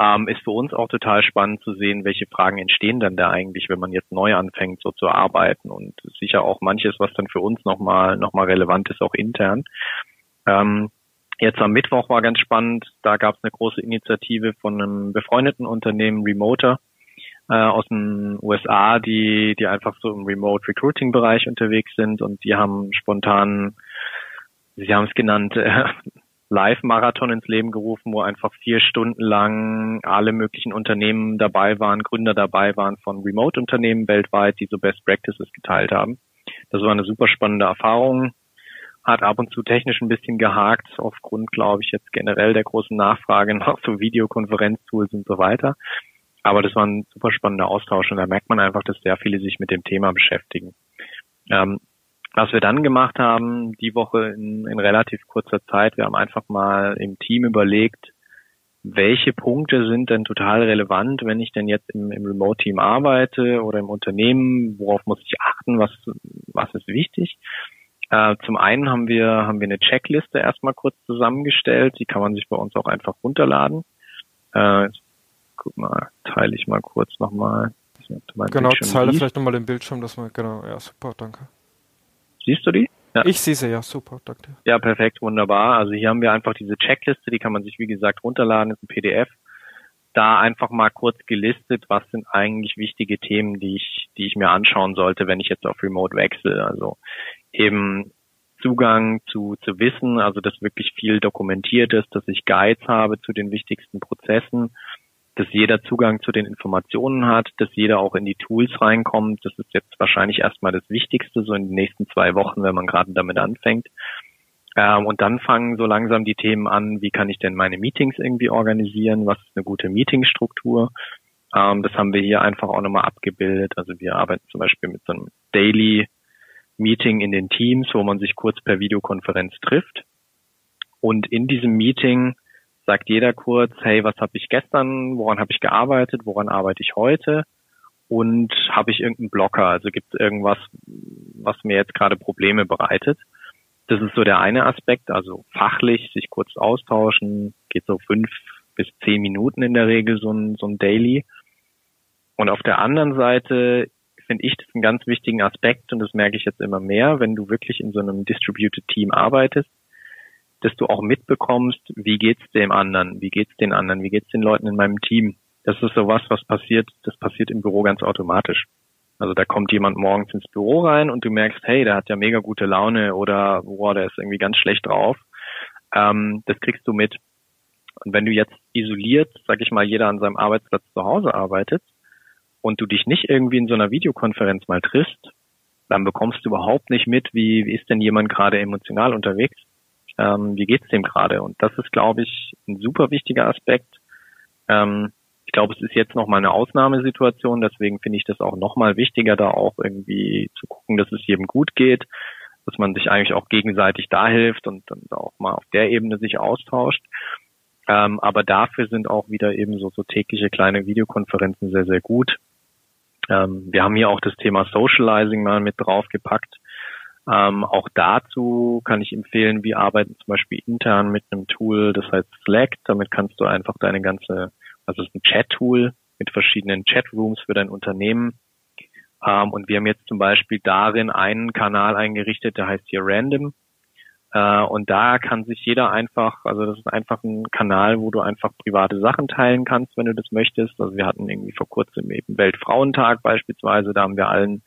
Ähm, ist für uns auch total spannend zu sehen, welche Fragen entstehen dann da eigentlich, wenn man jetzt neu anfängt, so zu arbeiten und sicher auch manches, was dann für uns nochmal noch mal relevant ist, auch intern. Ähm, jetzt am Mittwoch war ganz spannend, da gab es eine große Initiative von einem befreundeten Unternehmen, Remoter, äh, aus den USA, die, die einfach so im Remote Recruiting Bereich unterwegs sind und die haben spontan, sie haben es genannt, äh, (laughs) Live-Marathon ins Leben gerufen, wo einfach vier Stunden lang alle möglichen Unternehmen dabei waren, Gründer dabei waren von Remote-Unternehmen weltweit, die so Best Practices geteilt haben. Das war eine super spannende Erfahrung. Hat ab und zu technisch ein bisschen gehakt, aufgrund, glaube ich, jetzt generell der großen Nachfrage (laughs) nach so Videokonferenztools und so weiter. Aber das war ein super spannender Austausch und da merkt man einfach, dass sehr viele sich mit dem Thema beschäftigen. Ähm, was wir dann gemacht haben, die Woche in, in relativ kurzer Zeit, wir haben einfach mal im Team überlegt, welche Punkte sind denn total relevant, wenn ich denn jetzt im, im Remote-Team arbeite oder im Unternehmen, worauf muss ich achten, was, was ist wichtig? Äh, zum einen haben wir, haben wir eine Checkliste erstmal kurz zusammengestellt, die kann man sich bei uns auch einfach runterladen. Äh, guck mal, teile ich mal kurz nochmal. Genau, teile vielleicht nochmal den Bildschirm, dass man, genau, ja, super, danke. Siehst du die? Ja. Ich sehe sie, ja, super, danke. Ja, perfekt, wunderbar. Also hier haben wir einfach diese Checkliste, die kann man sich, wie gesagt, runterladen, ist ein PDF. Da einfach mal kurz gelistet, was sind eigentlich wichtige Themen, die ich, die ich mir anschauen sollte, wenn ich jetzt auf Remote wechsle. Also eben Zugang zu, zu Wissen, also dass wirklich viel dokumentiert ist, dass ich Guides habe zu den wichtigsten Prozessen, dass jeder Zugang zu den Informationen hat, dass jeder auch in die Tools reinkommt. Das ist jetzt wahrscheinlich erstmal das Wichtigste, so in den nächsten zwei Wochen, wenn man gerade damit anfängt. Ähm, und dann fangen so langsam die Themen an, wie kann ich denn meine Meetings irgendwie organisieren? Was ist eine gute Meetingstruktur? Ähm, das haben wir hier einfach auch nochmal abgebildet. Also wir arbeiten zum Beispiel mit so einem Daily Meeting in den Teams, wo man sich kurz per Videokonferenz trifft. Und in diesem Meeting sagt jeder kurz, hey, was habe ich gestern, woran habe ich gearbeitet, woran arbeite ich heute und habe ich irgendeinen Blocker, also gibt es irgendwas, was mir jetzt gerade Probleme bereitet. Das ist so der eine Aspekt, also fachlich sich kurz austauschen, geht so fünf bis zehn Minuten in der Regel so ein, so ein Daily. Und auf der anderen Seite finde ich das einen ganz wichtigen Aspekt und das merke ich jetzt immer mehr, wenn du wirklich in so einem Distributed Team arbeitest, dass du auch mitbekommst, wie geht's dem anderen, wie geht's den anderen, wie geht's den Leuten in meinem Team. Das ist sowas, was passiert, das passiert im Büro ganz automatisch. Also da kommt jemand morgens ins Büro rein und du merkst, hey, der hat ja mega gute Laune oder boah, der ist irgendwie ganz schlecht drauf. Ähm, das kriegst du mit. Und wenn du jetzt isoliert, sag ich mal, jeder an seinem Arbeitsplatz zu Hause arbeitet und du dich nicht irgendwie in so einer Videokonferenz mal triffst, dann bekommst du überhaupt nicht mit, wie, wie ist denn jemand gerade emotional unterwegs, ähm, wie geht's dem gerade. Und das ist, glaube ich, ein super wichtiger Aspekt. Ähm, ich glaube, es ist jetzt nochmal eine Ausnahmesituation, deswegen finde ich das auch nochmal wichtiger, da auch irgendwie zu gucken, dass es jedem gut geht, dass man sich eigentlich auch gegenseitig da hilft und dann auch mal auf der Ebene sich austauscht. Ähm, aber dafür sind auch wieder eben so, so tägliche kleine Videokonferenzen sehr, sehr gut. Ähm, wir haben hier auch das Thema Socializing mal mit draufgepackt. Ähm, auch dazu kann ich empfehlen, wir arbeiten zum Beispiel intern mit einem Tool, das heißt Slack. Damit kannst du einfach deine ganze also es ist ein Chat-Tool mit verschiedenen Chatrooms für dein Unternehmen. Ähm, und wir haben jetzt zum Beispiel darin einen Kanal eingerichtet, der heißt hier Random. Äh, und da kann sich jeder einfach, also das ist einfach ein Kanal, wo du einfach private Sachen teilen kannst, wenn du das möchtest. Also wir hatten irgendwie vor kurzem eben Weltfrauentag beispielsweise, da haben wir allen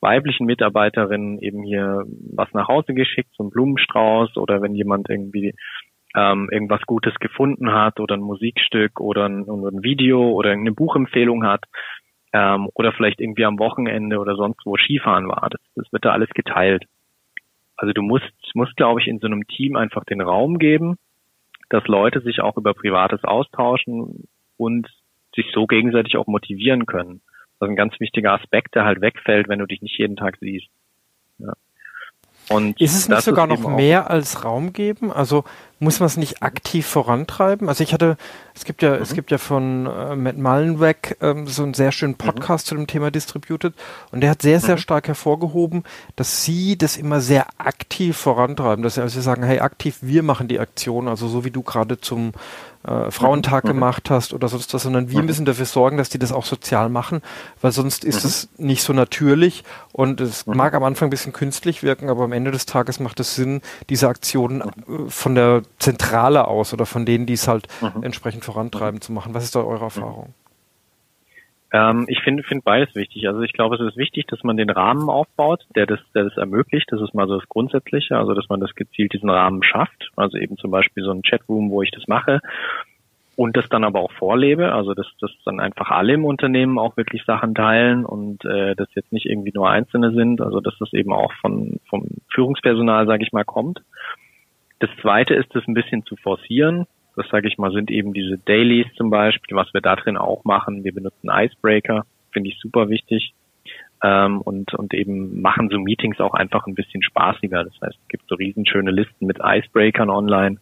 weiblichen Mitarbeiterinnen eben hier was nach Hause geschickt, so ein Blumenstrauß oder wenn jemand irgendwie ähm, irgendwas Gutes gefunden hat oder ein Musikstück oder ein, ein Video oder eine Buchempfehlung hat ähm, oder vielleicht irgendwie am Wochenende oder sonst wo Skifahren war. Das, das wird da alles geteilt. Also du musst, musst glaube ich, in so einem Team einfach den Raum geben, dass Leute sich auch über Privates austauschen und sich so gegenseitig auch motivieren können. Das ist ein ganz wichtiger Aspekt, der halt wegfällt, wenn du dich nicht jeden Tag siehst. Ja. Und ist es nicht sogar noch mehr als Raum geben? Also muss man es nicht aktiv vorantreiben? Also ich hatte, es gibt ja, mhm. es gibt ja von äh, Matt Mullenweg ähm, so einen sehr schönen mhm. Podcast mhm. zu dem Thema Distributed und der hat sehr, sehr mhm. stark hervorgehoben, dass sie das immer sehr aktiv vorantreiben, dass sie also sagen, hey, aktiv, wir machen die Aktion, also so wie du gerade zum äh, Frauentag mhm. gemacht hast oder sonst was, sondern wir mhm. müssen dafür sorgen, dass die das auch sozial machen, weil sonst ist mhm. es nicht so natürlich und es mhm. mag am Anfang ein bisschen künstlich wirken, aber am Ende des Tages macht es Sinn, diese Aktionen äh, von der Zentrale aus oder von denen, die es halt mhm. entsprechend vorantreiben zu machen. Was ist da eure Erfahrung? Ähm, ich finde finde beides wichtig. Also ich glaube, es ist wichtig, dass man den Rahmen aufbaut, der das, der das ermöglicht. Das ist mal so das Grundsätzliche, also dass man das gezielt diesen Rahmen schafft. Also eben zum Beispiel so ein Chatroom, wo ich das mache und das dann aber auch vorlebe. Also dass, dass dann einfach alle im Unternehmen auch wirklich Sachen teilen und äh, das jetzt nicht irgendwie nur Einzelne sind. Also dass das eben auch von vom Führungspersonal, sage ich mal, kommt. Das Zweite ist, das ein bisschen zu forcieren das sage ich mal, sind eben diese Dailies zum Beispiel, was wir da drin auch machen. Wir benutzen Icebreaker, finde ich super wichtig. Ähm, und, und eben machen so Meetings auch einfach ein bisschen spaßiger. Das heißt, es gibt so riesenschöne Listen mit Icebreakern online,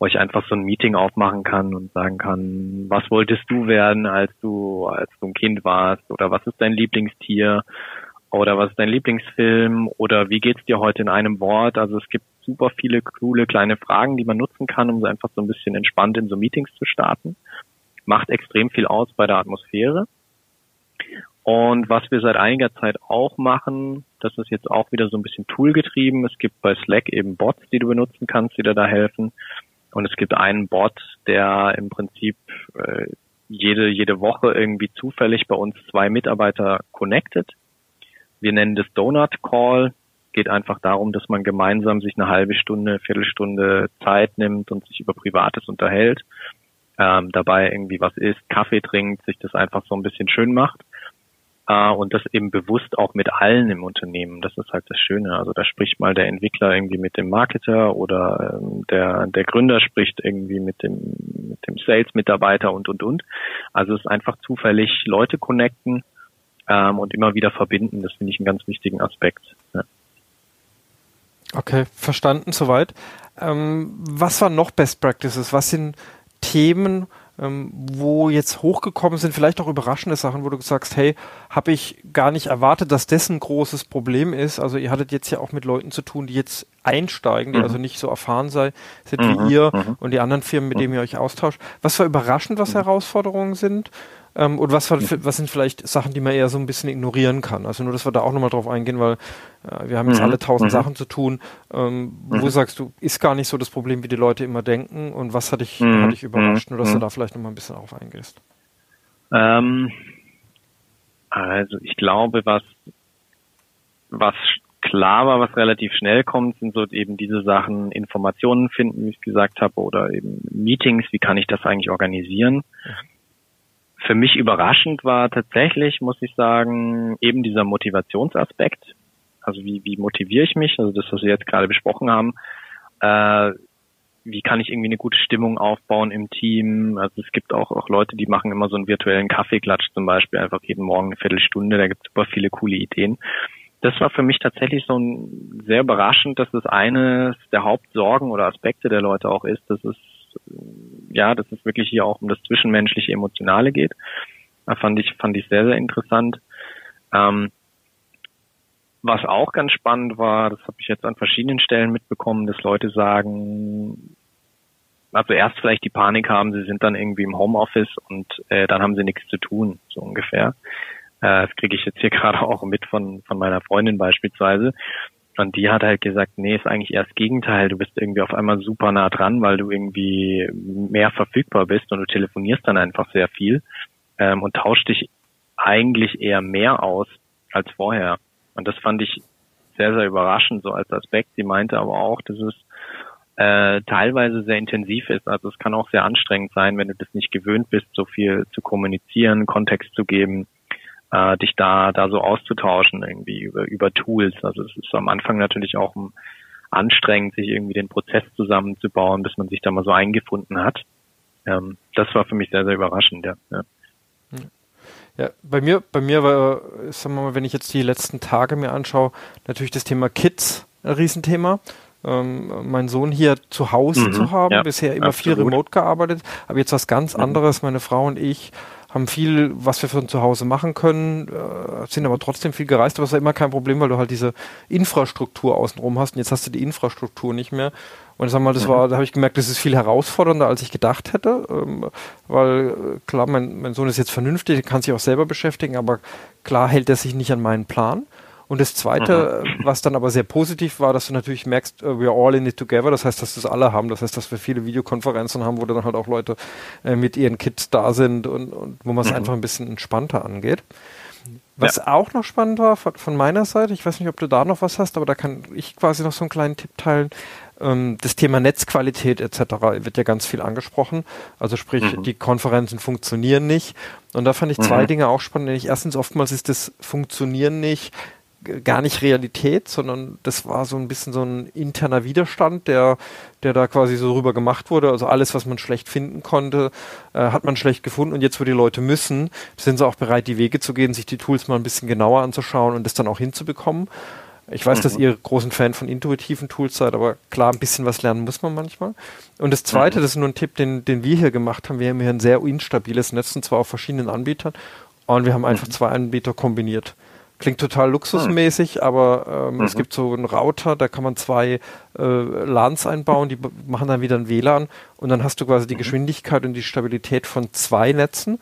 wo ich einfach so ein Meeting aufmachen kann und sagen kann, was wolltest du werden, als du, als du ein Kind warst? Oder was ist dein Lieblingstier? Oder was ist dein Lieblingsfilm? Oder wie geht's dir heute in einem Wort? Also es gibt super viele coole kleine Fragen, die man nutzen kann, um so einfach so ein bisschen entspannt in so Meetings zu starten. Macht extrem viel aus bei der Atmosphäre. Und was wir seit einiger Zeit auch machen, das ist jetzt auch wieder so ein bisschen toolgetrieben. Es gibt bei Slack eben Bots, die du benutzen kannst, die dir da helfen. Und es gibt einen Bot, der im Prinzip äh, jede, jede Woche irgendwie zufällig bei uns zwei Mitarbeiter connected. Wir nennen das Donut Call geht einfach darum, dass man gemeinsam sich eine halbe Stunde, Viertelstunde Zeit nimmt und sich über Privates unterhält, ähm, dabei irgendwie was isst, Kaffee trinkt, sich das einfach so ein bisschen schön macht äh, und das eben bewusst auch mit allen im Unternehmen. Das ist halt das Schöne. Also da spricht mal der Entwickler irgendwie mit dem Marketer oder ähm, der der Gründer spricht irgendwie mit dem mit dem Sales-Mitarbeiter und und und. Also es ist einfach zufällig Leute connecten ähm, und immer wieder verbinden. Das finde ich einen ganz wichtigen Aspekt. Okay, verstanden soweit. Ähm, was waren noch Best Practices? Was sind Themen, ähm, wo jetzt hochgekommen sind, vielleicht auch überraschende Sachen, wo du sagst, hey, habe ich gar nicht erwartet, dass das ein großes Problem ist. Also ihr hattet jetzt ja auch mit Leuten zu tun, die jetzt einsteigen, die mhm. also nicht so erfahren sei, sind mhm. wie ihr mhm. und die anderen Firmen, mit denen ihr euch austauscht. Was war überraschend, was mhm. Herausforderungen sind? Ähm, und was, was sind vielleicht Sachen, die man eher so ein bisschen ignorieren kann? Also nur, dass wir da auch nochmal drauf eingehen, weil äh, wir haben jetzt mhm. alle tausend mhm. Sachen zu tun. Ähm, mhm. Wo sagst du, ist gar nicht so das Problem, wie die Leute immer denken? Und was hat dich, mhm. hat dich überrascht? Nur, dass du mhm. da vielleicht nochmal ein bisschen drauf eingehst. Ähm, also ich glaube, was, was klar war, was relativ schnell kommt, sind so eben diese Sachen, Informationen finden, wie ich gesagt habe, oder eben Meetings, wie kann ich das eigentlich organisieren? Für mich überraschend war tatsächlich, muss ich sagen, eben dieser Motivationsaspekt. Also wie, wie motiviere ich mich? Also das, was wir jetzt gerade besprochen haben. Äh, wie kann ich irgendwie eine gute Stimmung aufbauen im Team? Also es gibt auch, auch Leute, die machen immer so einen virtuellen Kaffeeklatsch zum Beispiel, einfach jeden Morgen eine Viertelstunde, da gibt es super viele coole Ideen. Das war für mich tatsächlich so ein sehr überraschend, dass das eines der Hauptsorgen oder Aspekte der Leute auch ist, dass es ja, dass es wirklich hier auch um das zwischenmenschliche Emotionale geht. Da fand ich, fand ich sehr, sehr interessant. Ähm, was auch ganz spannend war, das habe ich jetzt an verschiedenen Stellen mitbekommen, dass Leute sagen, also erst vielleicht die Panik haben, sie sind dann irgendwie im Homeoffice und äh, dann haben sie nichts zu tun, so ungefähr. Äh, das kriege ich jetzt hier (laughs) gerade auch mit von, von meiner Freundin beispielsweise. Und die hat halt gesagt, nee, ist eigentlich eher das Gegenteil. Du bist irgendwie auf einmal super nah dran, weil du irgendwie mehr verfügbar bist und du telefonierst dann einfach sehr viel ähm, und tauscht dich eigentlich eher mehr aus als vorher. Und das fand ich sehr, sehr überraschend so als Aspekt. Sie meinte aber auch, dass es äh, teilweise sehr intensiv ist. Also es kann auch sehr anstrengend sein, wenn du das nicht gewöhnt bist, so viel zu kommunizieren, Kontext zu geben äh, dich da, da so auszutauschen irgendwie über, über Tools. Also es ist am Anfang natürlich auch anstrengend, sich irgendwie den Prozess zusammenzubauen, bis man sich da mal so eingefunden hat. Ähm, das war für mich sehr, sehr überraschend, ja. ja. Ja, bei mir, bei mir war, sagen wir mal, wenn ich jetzt die letzten Tage mir anschaue, natürlich das Thema Kids ein Riesenthema. Ähm, mein Sohn hier zu Hause mhm, zu haben, ja, bisher immer absolut. viel remote gearbeitet, aber jetzt was ganz mhm. anderes, meine Frau und ich haben viel, was wir von zu Hause machen können, äh, sind aber trotzdem viel gereist, aber es ja immer kein Problem, weil du halt diese Infrastruktur außenrum hast und jetzt hast du die Infrastruktur nicht mehr. Und sag mal, das mhm. war, da habe ich gemerkt, das ist viel herausfordernder, als ich gedacht hätte, ähm, weil äh, klar, mein, mein Sohn ist jetzt vernünftig, kann sich auch selber beschäftigen, aber klar hält er sich nicht an meinen Plan. Und das Zweite, mhm. was dann aber sehr positiv war, dass du natürlich merkst, uh, we're all in it together. Das heißt, dass das alle haben. Das heißt, dass wir viele Videokonferenzen haben, wo dann halt auch Leute äh, mit ihren Kids da sind und, und wo man es mhm. einfach ein bisschen entspannter angeht. Was ja. auch noch spannend war von, von, meiner Seite, ich weiß nicht, ob du da noch was hast, aber da kann ich quasi noch so einen kleinen Tipp teilen. Ähm, das Thema Netzqualität etc. wird ja ganz viel angesprochen. Also sprich, mhm. die Konferenzen funktionieren nicht. Und da fand ich zwei mhm. Dinge auch spannend. Nämlich erstens, oftmals ist das Funktionieren nicht gar nicht Realität, sondern das war so ein bisschen so ein interner Widerstand, der, der da quasi so rüber gemacht wurde. Also alles, was man schlecht finden konnte, äh, hat man schlecht gefunden. Und jetzt, wo die Leute müssen, sind sie auch bereit, die Wege zu gehen, sich die Tools mal ein bisschen genauer anzuschauen und das dann auch hinzubekommen. Ich weiß, mhm. dass ihr großen Fan von intuitiven Tools seid, aber klar, ein bisschen was lernen muss man manchmal. Und das Zweite, mhm. das ist nur ein Tipp, den, den wir hier gemacht haben. Wir haben hier ein sehr instabiles Netz, und zwar auf verschiedenen Anbietern. Und wir haben einfach mhm. zwei Anbieter kombiniert. Klingt total luxusmäßig, hm. aber ähm, mhm. es gibt so einen Router, da kann man zwei äh, LANs einbauen, die machen dann wieder ein WLAN und dann hast du quasi die mhm. Geschwindigkeit und die Stabilität von zwei Netzen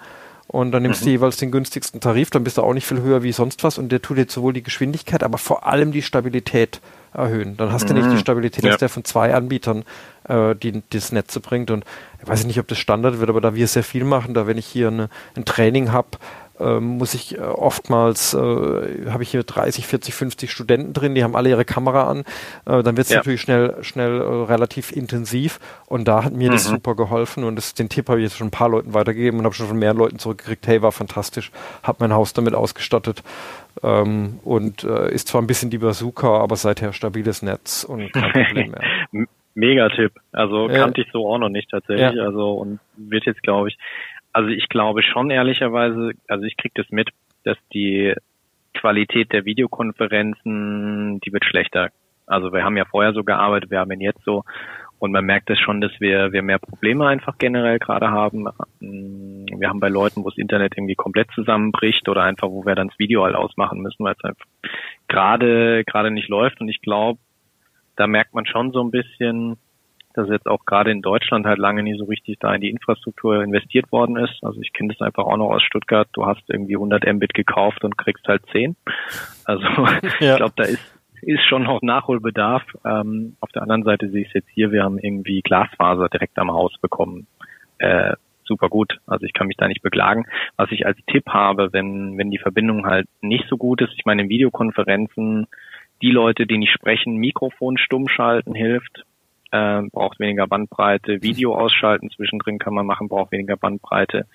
und dann nimmst mhm. du jeweils den günstigsten Tarif, dann bist du auch nicht viel höher wie sonst was und der tut jetzt sowohl die Geschwindigkeit, aber vor allem die Stabilität erhöhen. Dann hast mhm. du nicht die mhm. Stabilität, ja. dass der von zwei Anbietern äh, die, das Netz bringt und ich weiß nicht, ob das Standard wird, aber da wir sehr viel machen, da wenn ich hier eine, ein Training habe, ähm, muss ich äh, oftmals, äh, habe ich hier 30, 40, 50 Studenten drin, die haben alle ihre Kamera an, äh, dann wird es ja. natürlich schnell, schnell äh, relativ intensiv und da hat mir mhm. das super geholfen und das, den Tipp habe ich jetzt schon ein paar Leuten weitergegeben und habe schon von mehreren Leuten zurückgekriegt, hey, war fantastisch, habe mein Haus damit ausgestattet ähm, und äh, ist zwar ein bisschen die Bazooka, aber seither stabiles Netz und kein (laughs) Problem mehr. Mega-Tipp. Also ja. kannte ich so auch noch nicht tatsächlich. Ja. Also und wird jetzt, glaube ich, also ich glaube schon ehrlicherweise, also ich kriege das mit, dass die Qualität der Videokonferenzen, die wird schlechter. Also wir haben ja vorher so gearbeitet, wir haben ihn jetzt so Und man merkt es das schon, dass wir, wir mehr Probleme einfach generell gerade haben. Wir haben bei Leuten, wo das Internet irgendwie komplett zusammenbricht oder einfach, wo wir dann das Video halt ausmachen müssen, weil es einfach gerade, gerade nicht läuft. Und ich glaube, da merkt man schon so ein bisschen, dass jetzt auch gerade in Deutschland halt lange nie so richtig da in die Infrastruktur investiert worden ist. Also ich kenne das einfach auch noch aus Stuttgart. Du hast irgendwie 100 Mbit gekauft und kriegst halt 10. Also (laughs) ja. ich glaube, da ist ist schon noch Nachholbedarf. Ähm, auf der anderen Seite sehe ich es jetzt hier, wir haben irgendwie Glasfaser direkt am Haus bekommen. Äh, super gut. Also ich kann mich da nicht beklagen. Was ich als Tipp habe, wenn, wenn die Verbindung halt nicht so gut ist, ich meine in Videokonferenzen, die Leute, die nicht sprechen, Mikrofon stumm schalten hilft äh, braucht weniger Bandbreite. Video ausschalten zwischendrin kann man machen, braucht weniger Bandbreite.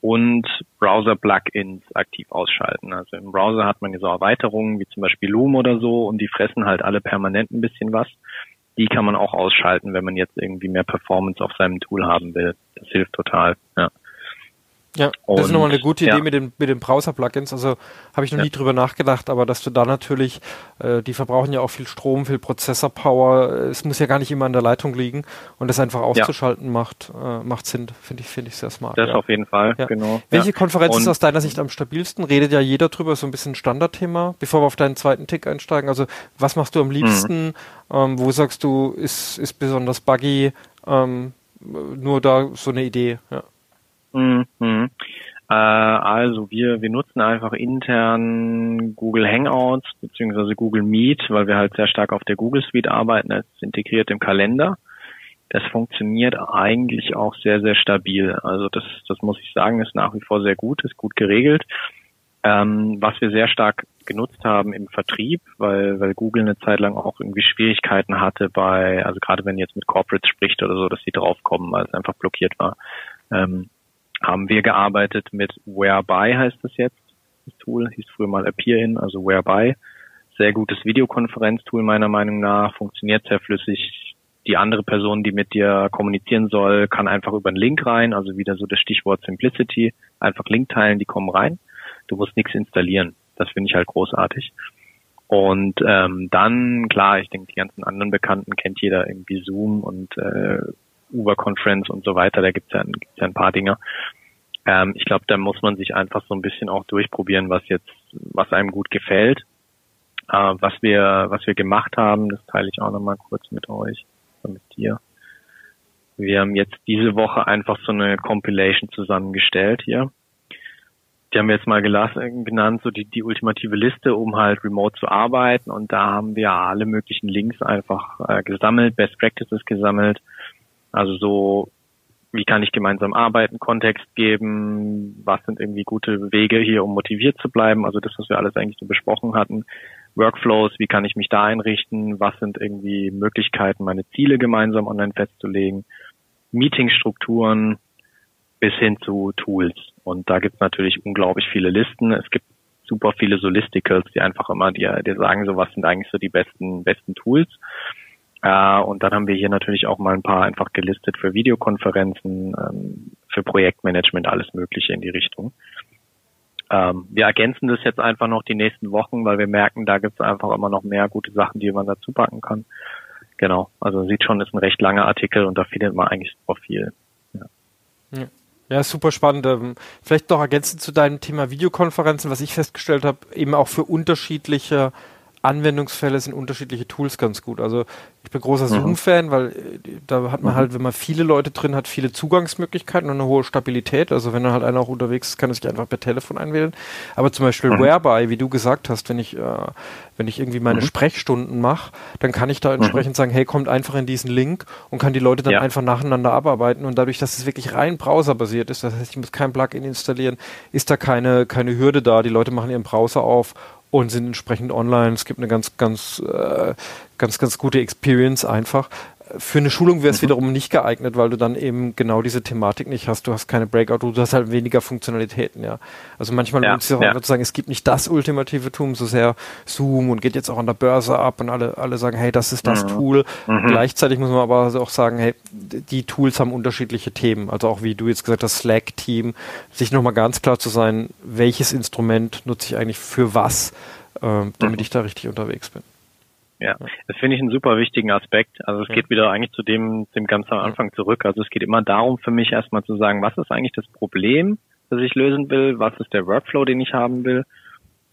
Und Browser-Plugins aktiv ausschalten. Also im Browser hat man ja so Erweiterungen wie zum Beispiel Loom oder so und die fressen halt alle permanent ein bisschen was. Die kann man auch ausschalten, wenn man jetzt irgendwie mehr Performance auf seinem Tool haben will. Das hilft total. Ja. Ja, das ist nochmal eine gute Idee ja. mit den, mit den Browser-Plugins. Also habe ich noch ja. nie drüber nachgedacht, aber dass du da natürlich, äh, die verbrauchen ja auch viel Strom, viel Prozessor-Power. Es muss ja gar nicht immer an der Leitung liegen und das einfach auszuschalten ja. macht, äh, macht Sinn, finde ich, finde ich sehr smart. Das auf jeden Fall, genau. Welche Konferenz und ist aus deiner Sicht am stabilsten? Redet ja jeder drüber, so ein bisschen Standardthema, bevor wir auf deinen zweiten Tick einsteigen. Also was machst du am liebsten? Mhm. Ähm, wo sagst du, ist, ist besonders buggy? Ähm, nur da so eine Idee, ja. Mhm. Äh, also wir, wir nutzen einfach intern Google Hangouts beziehungsweise Google Meet, weil wir halt sehr stark auf der Google Suite arbeiten. Das ist integriert im Kalender. Das funktioniert eigentlich auch sehr, sehr stabil. Also das, das muss ich sagen, ist nach wie vor sehr gut, ist gut geregelt. Ähm, was wir sehr stark genutzt haben im Vertrieb, weil, weil Google eine Zeit lang auch irgendwie Schwierigkeiten hatte bei, also gerade wenn jetzt mit Corporates spricht oder so, dass sie draufkommen, weil es einfach blockiert war. Ähm, haben wir gearbeitet mit Whereby heißt es jetzt, das Tool, hieß früher mal Appear-In, also Whereby. Sehr gutes Videokonferenztool meiner Meinung nach, funktioniert sehr flüssig. Die andere Person, die mit dir kommunizieren soll, kann einfach über einen Link rein, also wieder so das Stichwort Simplicity, einfach Link teilen, die kommen rein. Du musst nichts installieren. Das finde ich halt großartig. Und ähm, dann, klar, ich denke, die ganzen anderen Bekannten kennt jeder irgendwie Zoom und äh, Uber Conference und so weiter, da gibt's ja, gibt's ja ein paar Dinge. Ähm, ich glaube, da muss man sich einfach so ein bisschen auch durchprobieren, was jetzt, was einem gut gefällt. Äh, was wir, was wir gemacht haben, das teile ich auch nochmal kurz mit euch, mit dir. Wir haben jetzt diese Woche einfach so eine Compilation zusammengestellt hier. Die haben wir jetzt mal gelassen, genannt, so die, die ultimative Liste, um halt remote zu arbeiten. Und da haben wir alle möglichen Links einfach äh, gesammelt, Best Practices gesammelt, also so, wie kann ich gemeinsam arbeiten, Kontext geben, was sind irgendwie gute Wege hier, um motiviert zu bleiben, also das, was wir alles eigentlich so besprochen hatten. Workflows, wie kann ich mich da einrichten, was sind irgendwie Möglichkeiten, meine Ziele gemeinsam online festzulegen, Meetingstrukturen bis hin zu Tools. Und da gibt es natürlich unglaublich viele Listen. Es gibt super viele Solisticals, die einfach immer dir, dir sagen, so was sind eigentlich so die besten, besten Tools. Äh, und dann haben wir hier natürlich auch mal ein paar einfach gelistet für Videokonferenzen, ähm, für Projektmanagement, alles Mögliche in die Richtung. Ähm, wir ergänzen das jetzt einfach noch die nächsten Wochen, weil wir merken, da gibt es einfach immer noch mehr gute Sachen, die man dazu packen kann. Genau, also sieht schon, ist ein recht langer Artikel und da findet man eigentlich super viel. Ja. ja. Ja, super spannend. Ähm, vielleicht noch ergänzend zu deinem Thema Videokonferenzen, was ich festgestellt habe, eben auch für unterschiedliche Anwendungsfälle sind unterschiedliche Tools ganz gut. Also ich bin großer mhm. Zoom-Fan, weil äh, da hat man mhm. halt, wenn man viele Leute drin hat, viele Zugangsmöglichkeiten und eine hohe Stabilität. Also wenn dann halt einer auch unterwegs ist, kann er sich einfach per Telefon einwählen. Aber zum Beispiel mhm. Whereby, wie du gesagt hast, wenn ich, äh, wenn ich irgendwie meine mhm. Sprechstunden mache, dann kann ich da mhm. entsprechend sagen, hey, kommt einfach in diesen Link und kann die Leute dann ja. einfach nacheinander abarbeiten. Und dadurch, dass es wirklich rein browserbasiert ist, das heißt, ich muss kein Plugin installieren, ist da keine, keine Hürde da. Die Leute machen ihren Browser auf und sind entsprechend online. Es gibt eine ganz, ganz, äh, ganz, ganz gute Experience einfach. Für eine Schulung wäre es mhm. wiederum nicht geeignet, weil du dann eben genau diese Thematik nicht hast. Du hast keine Breakout, du hast halt weniger Funktionalitäten, ja. Also manchmal ja, lohnt es sich auch ja. einfach zu sagen, es gibt nicht das ultimative Tool, so sehr Zoom und geht jetzt auch an der Börse ab und alle, alle sagen, hey, das ist das mhm. Tool. Mhm. Gleichzeitig muss man aber also auch sagen, hey, die Tools haben unterschiedliche Themen. Also auch wie du jetzt gesagt hast, Slack-Team, sich nochmal ganz klar zu sein, welches Instrument nutze ich eigentlich für was, äh, damit mhm. ich da richtig unterwegs bin. Ja, das finde ich einen super wichtigen Aspekt. Also es ja. geht wieder eigentlich zu dem, dem ganz am Anfang zurück. Also es geht immer darum für mich erstmal zu sagen, was ist eigentlich das Problem, das ich lösen will, was ist der Workflow, den ich haben will.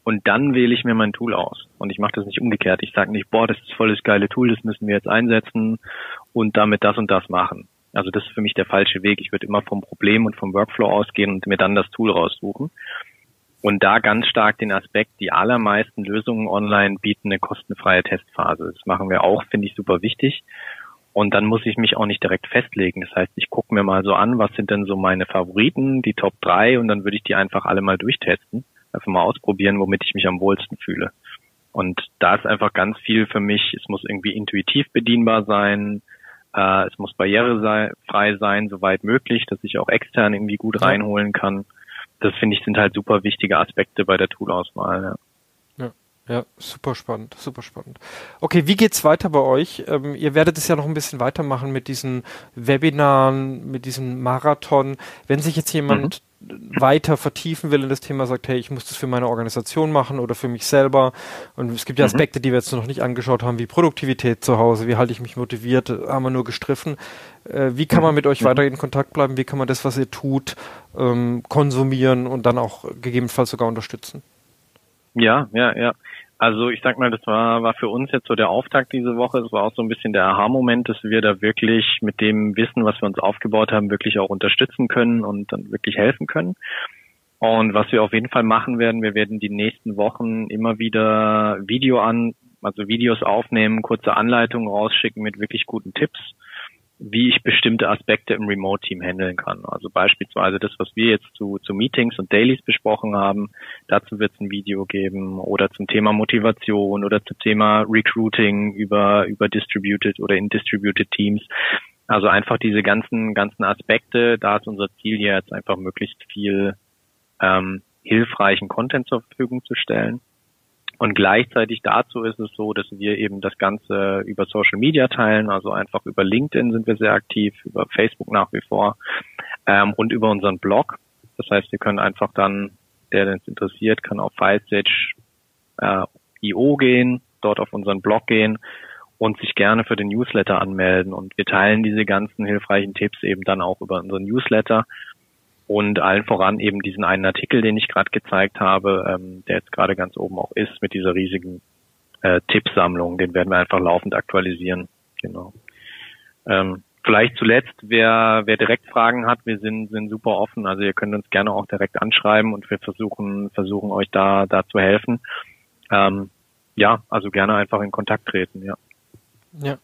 Und dann wähle ich mir mein Tool aus. Und ich mache das nicht umgekehrt. Ich sage nicht, boah, das ist voll das geile Tool, das müssen wir jetzt einsetzen und damit das und das machen. Also das ist für mich der falsche Weg. Ich würde immer vom Problem und vom Workflow ausgehen und mir dann das Tool raussuchen. Und da ganz stark den Aspekt, die allermeisten Lösungen online bieten eine kostenfreie Testphase. Das machen wir auch, finde ich super wichtig. Und dann muss ich mich auch nicht direkt festlegen. Das heißt, ich gucke mir mal so an, was sind denn so meine Favoriten, die Top 3 und dann würde ich die einfach alle mal durchtesten. Einfach mal ausprobieren, womit ich mich am wohlsten fühle. Und da ist einfach ganz viel für mich, es muss irgendwie intuitiv bedienbar sein, äh, es muss barrierefrei sein, soweit möglich, dass ich auch extern irgendwie gut reinholen kann das finde ich sind halt super wichtige Aspekte bei der Toolauswahl. Ja. Ja, super spannend, super spannend. Okay, wie geht's weiter bei euch? Ähm, ihr werdet es ja noch ein bisschen weitermachen mit diesen Webinaren, mit diesem Marathon. Wenn sich jetzt jemand mhm weiter vertiefen will in das Thema, sagt, hey, ich muss das für meine Organisation machen oder für mich selber. Und es gibt ja mhm. Aspekte, die wir jetzt noch nicht angeschaut haben, wie Produktivität zu Hause, wie halte ich mich motiviert, haben wir nur gestriffen. Äh, wie kann man mit euch mhm. weiter in Kontakt bleiben? Wie kann man das, was ihr tut, ähm, konsumieren und dann auch gegebenenfalls sogar unterstützen? Ja, ja, ja. Also ich sag mal, das war, war für uns jetzt so der Auftakt diese Woche. Es war auch so ein bisschen der Aha-Moment, dass wir da wirklich mit dem Wissen, was wir uns aufgebaut haben, wirklich auch unterstützen können und dann wirklich helfen können. Und was wir auf jeden Fall machen werden, wir werden die nächsten Wochen immer wieder Video an, also Videos aufnehmen, kurze Anleitungen rausschicken mit wirklich guten Tipps wie ich bestimmte Aspekte im Remote-Team handeln kann. Also beispielsweise das, was wir jetzt zu, zu Meetings und Dailies besprochen haben, dazu wird es ein Video geben oder zum Thema Motivation oder zum Thema Recruiting über, über Distributed oder in Distributed Teams. Also einfach diese ganzen, ganzen Aspekte, da ist unser Ziel jetzt einfach möglichst viel ähm, hilfreichen Content zur Verfügung zu stellen. Und gleichzeitig dazu ist es so, dass wir eben das Ganze über Social Media teilen, also einfach über LinkedIn sind wir sehr aktiv, über Facebook nach wie vor ähm, und über unseren Blog. Das heißt, wir können einfach dann, der es interessiert, kann auf FileStage äh, gehen, dort auf unseren Blog gehen und sich gerne für den Newsletter anmelden. Und wir teilen diese ganzen hilfreichen Tipps eben dann auch über unseren Newsletter und allen voran eben diesen einen Artikel, den ich gerade gezeigt habe, ähm, der jetzt gerade ganz oben auch ist mit dieser riesigen äh, Tippsammlung. Den werden wir einfach laufend aktualisieren. Genau. Ähm, vielleicht zuletzt, wer, wer direkt Fragen hat, wir sind, sind super offen. Also ihr könnt uns gerne auch direkt anschreiben und wir versuchen, versuchen euch da, da zu helfen. Ähm, ja, also gerne einfach in Kontakt treten, ja. Ja.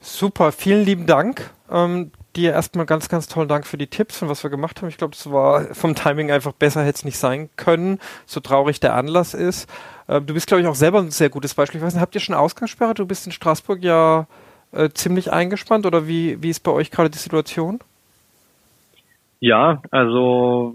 Super, vielen lieben Dank. Ähm, dir erstmal ganz, ganz tollen Dank für die Tipps und was wir gemacht haben. Ich glaube, es war vom Timing einfach besser, hätte es nicht sein können, so traurig der Anlass ist. Äh, du bist, glaube ich, auch selber ein sehr gutes Beispiel. Ich weiß nicht, habt ihr schon Ausgangssperre? Du bist in Straßburg ja äh, ziemlich eingespannt oder wie, wie ist bei euch gerade die Situation? Ja, also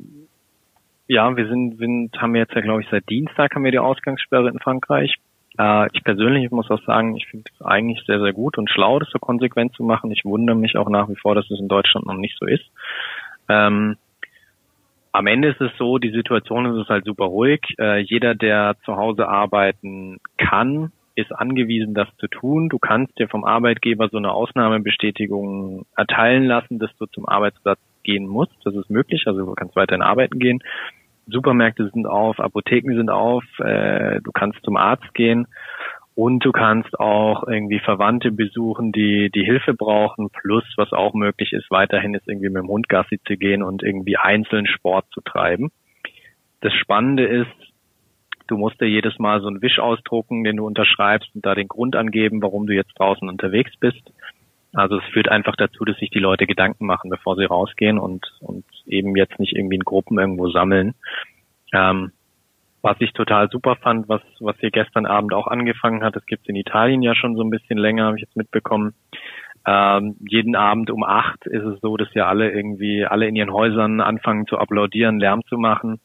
ja, wir sind, sind haben jetzt ja, glaube ich, seit Dienstag haben wir die Ausgangssperre in Frankreich. Äh, ich persönlich muss auch sagen, ich finde es eigentlich sehr, sehr gut und schlau, das so konsequent zu machen. Ich wundere mich auch nach wie vor, dass es in Deutschland noch nicht so ist. Ähm, am Ende ist es so, die Situation ist es halt super ruhig. Äh, jeder, der zu Hause arbeiten kann, ist angewiesen, das zu tun. Du kannst dir vom Arbeitgeber so eine Ausnahmebestätigung erteilen lassen, dass du zum Arbeitsplatz gehen musst. Das ist möglich, also du kannst weiterhin arbeiten gehen. Supermärkte sind auf, Apotheken sind auf, äh, du kannst zum Arzt gehen und du kannst auch irgendwie Verwandte besuchen, die die Hilfe brauchen. Plus, was auch möglich ist, weiterhin ist irgendwie mit dem Hund Gassi zu gehen und irgendwie einzeln Sport zu treiben. Das Spannende ist, du musst dir jedes Mal so einen Wisch ausdrucken, den du unterschreibst und da den Grund angeben, warum du jetzt draußen unterwegs bist. Also es führt einfach dazu, dass sich die Leute Gedanken machen, bevor sie rausgehen und, und eben jetzt nicht irgendwie in Gruppen irgendwo sammeln. Ähm, was ich total super fand, was, was hier gestern Abend auch angefangen hat, das gibt's in Italien ja schon so ein bisschen länger, habe ich jetzt mitbekommen. Ähm, jeden Abend um acht ist es so, dass ja alle irgendwie, alle in ihren Häusern anfangen zu applaudieren, Lärm zu machen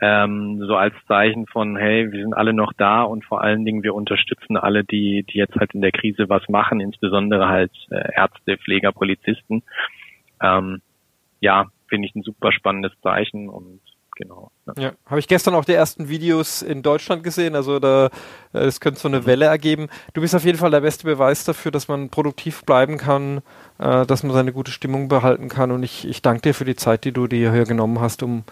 ähm, so als Zeichen von, hey, wir sind alle noch da und vor allen Dingen wir unterstützen alle, die, die jetzt halt in der Krise was machen, insbesondere halt äh, Ärzte, Pfleger, Polizisten. Ähm, ja, finde ich ein super spannendes Zeichen und genau. Ja, ja habe ich gestern auch die ersten Videos in Deutschland gesehen, also da es könnte so eine mhm. Welle ergeben. Du bist auf jeden Fall der beste Beweis dafür, dass man produktiv bleiben kann, äh, dass man seine gute Stimmung behalten kann und ich, ich danke dir für die Zeit, die du dir hier genommen hast, um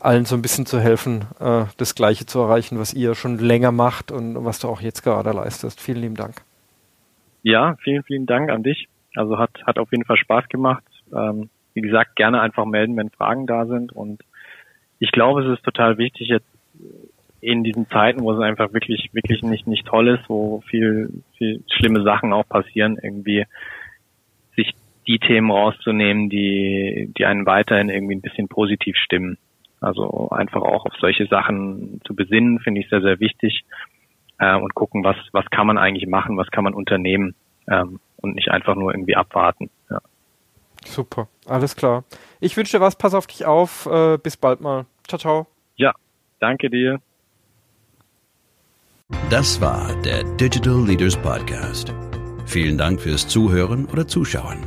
allen so ein bisschen zu helfen, äh, das Gleiche zu erreichen, was ihr schon länger macht und was du auch jetzt gerade leistest. Vielen lieben Dank. Ja, vielen, vielen Dank an dich. Also hat, hat auf jeden Fall Spaß gemacht. Ähm, wie gesagt, gerne einfach melden, wenn Fragen da sind. Und ich glaube, es ist total wichtig jetzt in diesen Zeiten, wo es einfach wirklich, wirklich nicht, nicht toll ist, wo viel, viel schlimme Sachen auch passieren, irgendwie sich die Themen rauszunehmen, die, die einen weiterhin irgendwie ein bisschen positiv stimmen. Also einfach auch auf solche Sachen zu besinnen, finde ich sehr, sehr wichtig. Äh, und gucken, was, was kann man eigentlich machen, was kann man unternehmen ähm, und nicht einfach nur irgendwie abwarten. Ja. Super, alles klar. Ich wünsche dir was, pass auf dich auf. Äh, bis bald mal. Ciao, ciao. Ja, danke dir. Das war der Digital Leaders Podcast. Vielen Dank fürs Zuhören oder Zuschauen.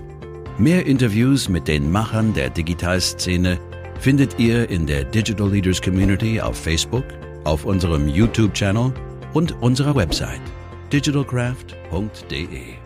Mehr Interviews mit den Machern der Digitalszene findet ihr in der Digital Leaders Community auf Facebook, auf unserem YouTube-Channel und unserer Website digitalcraft.de.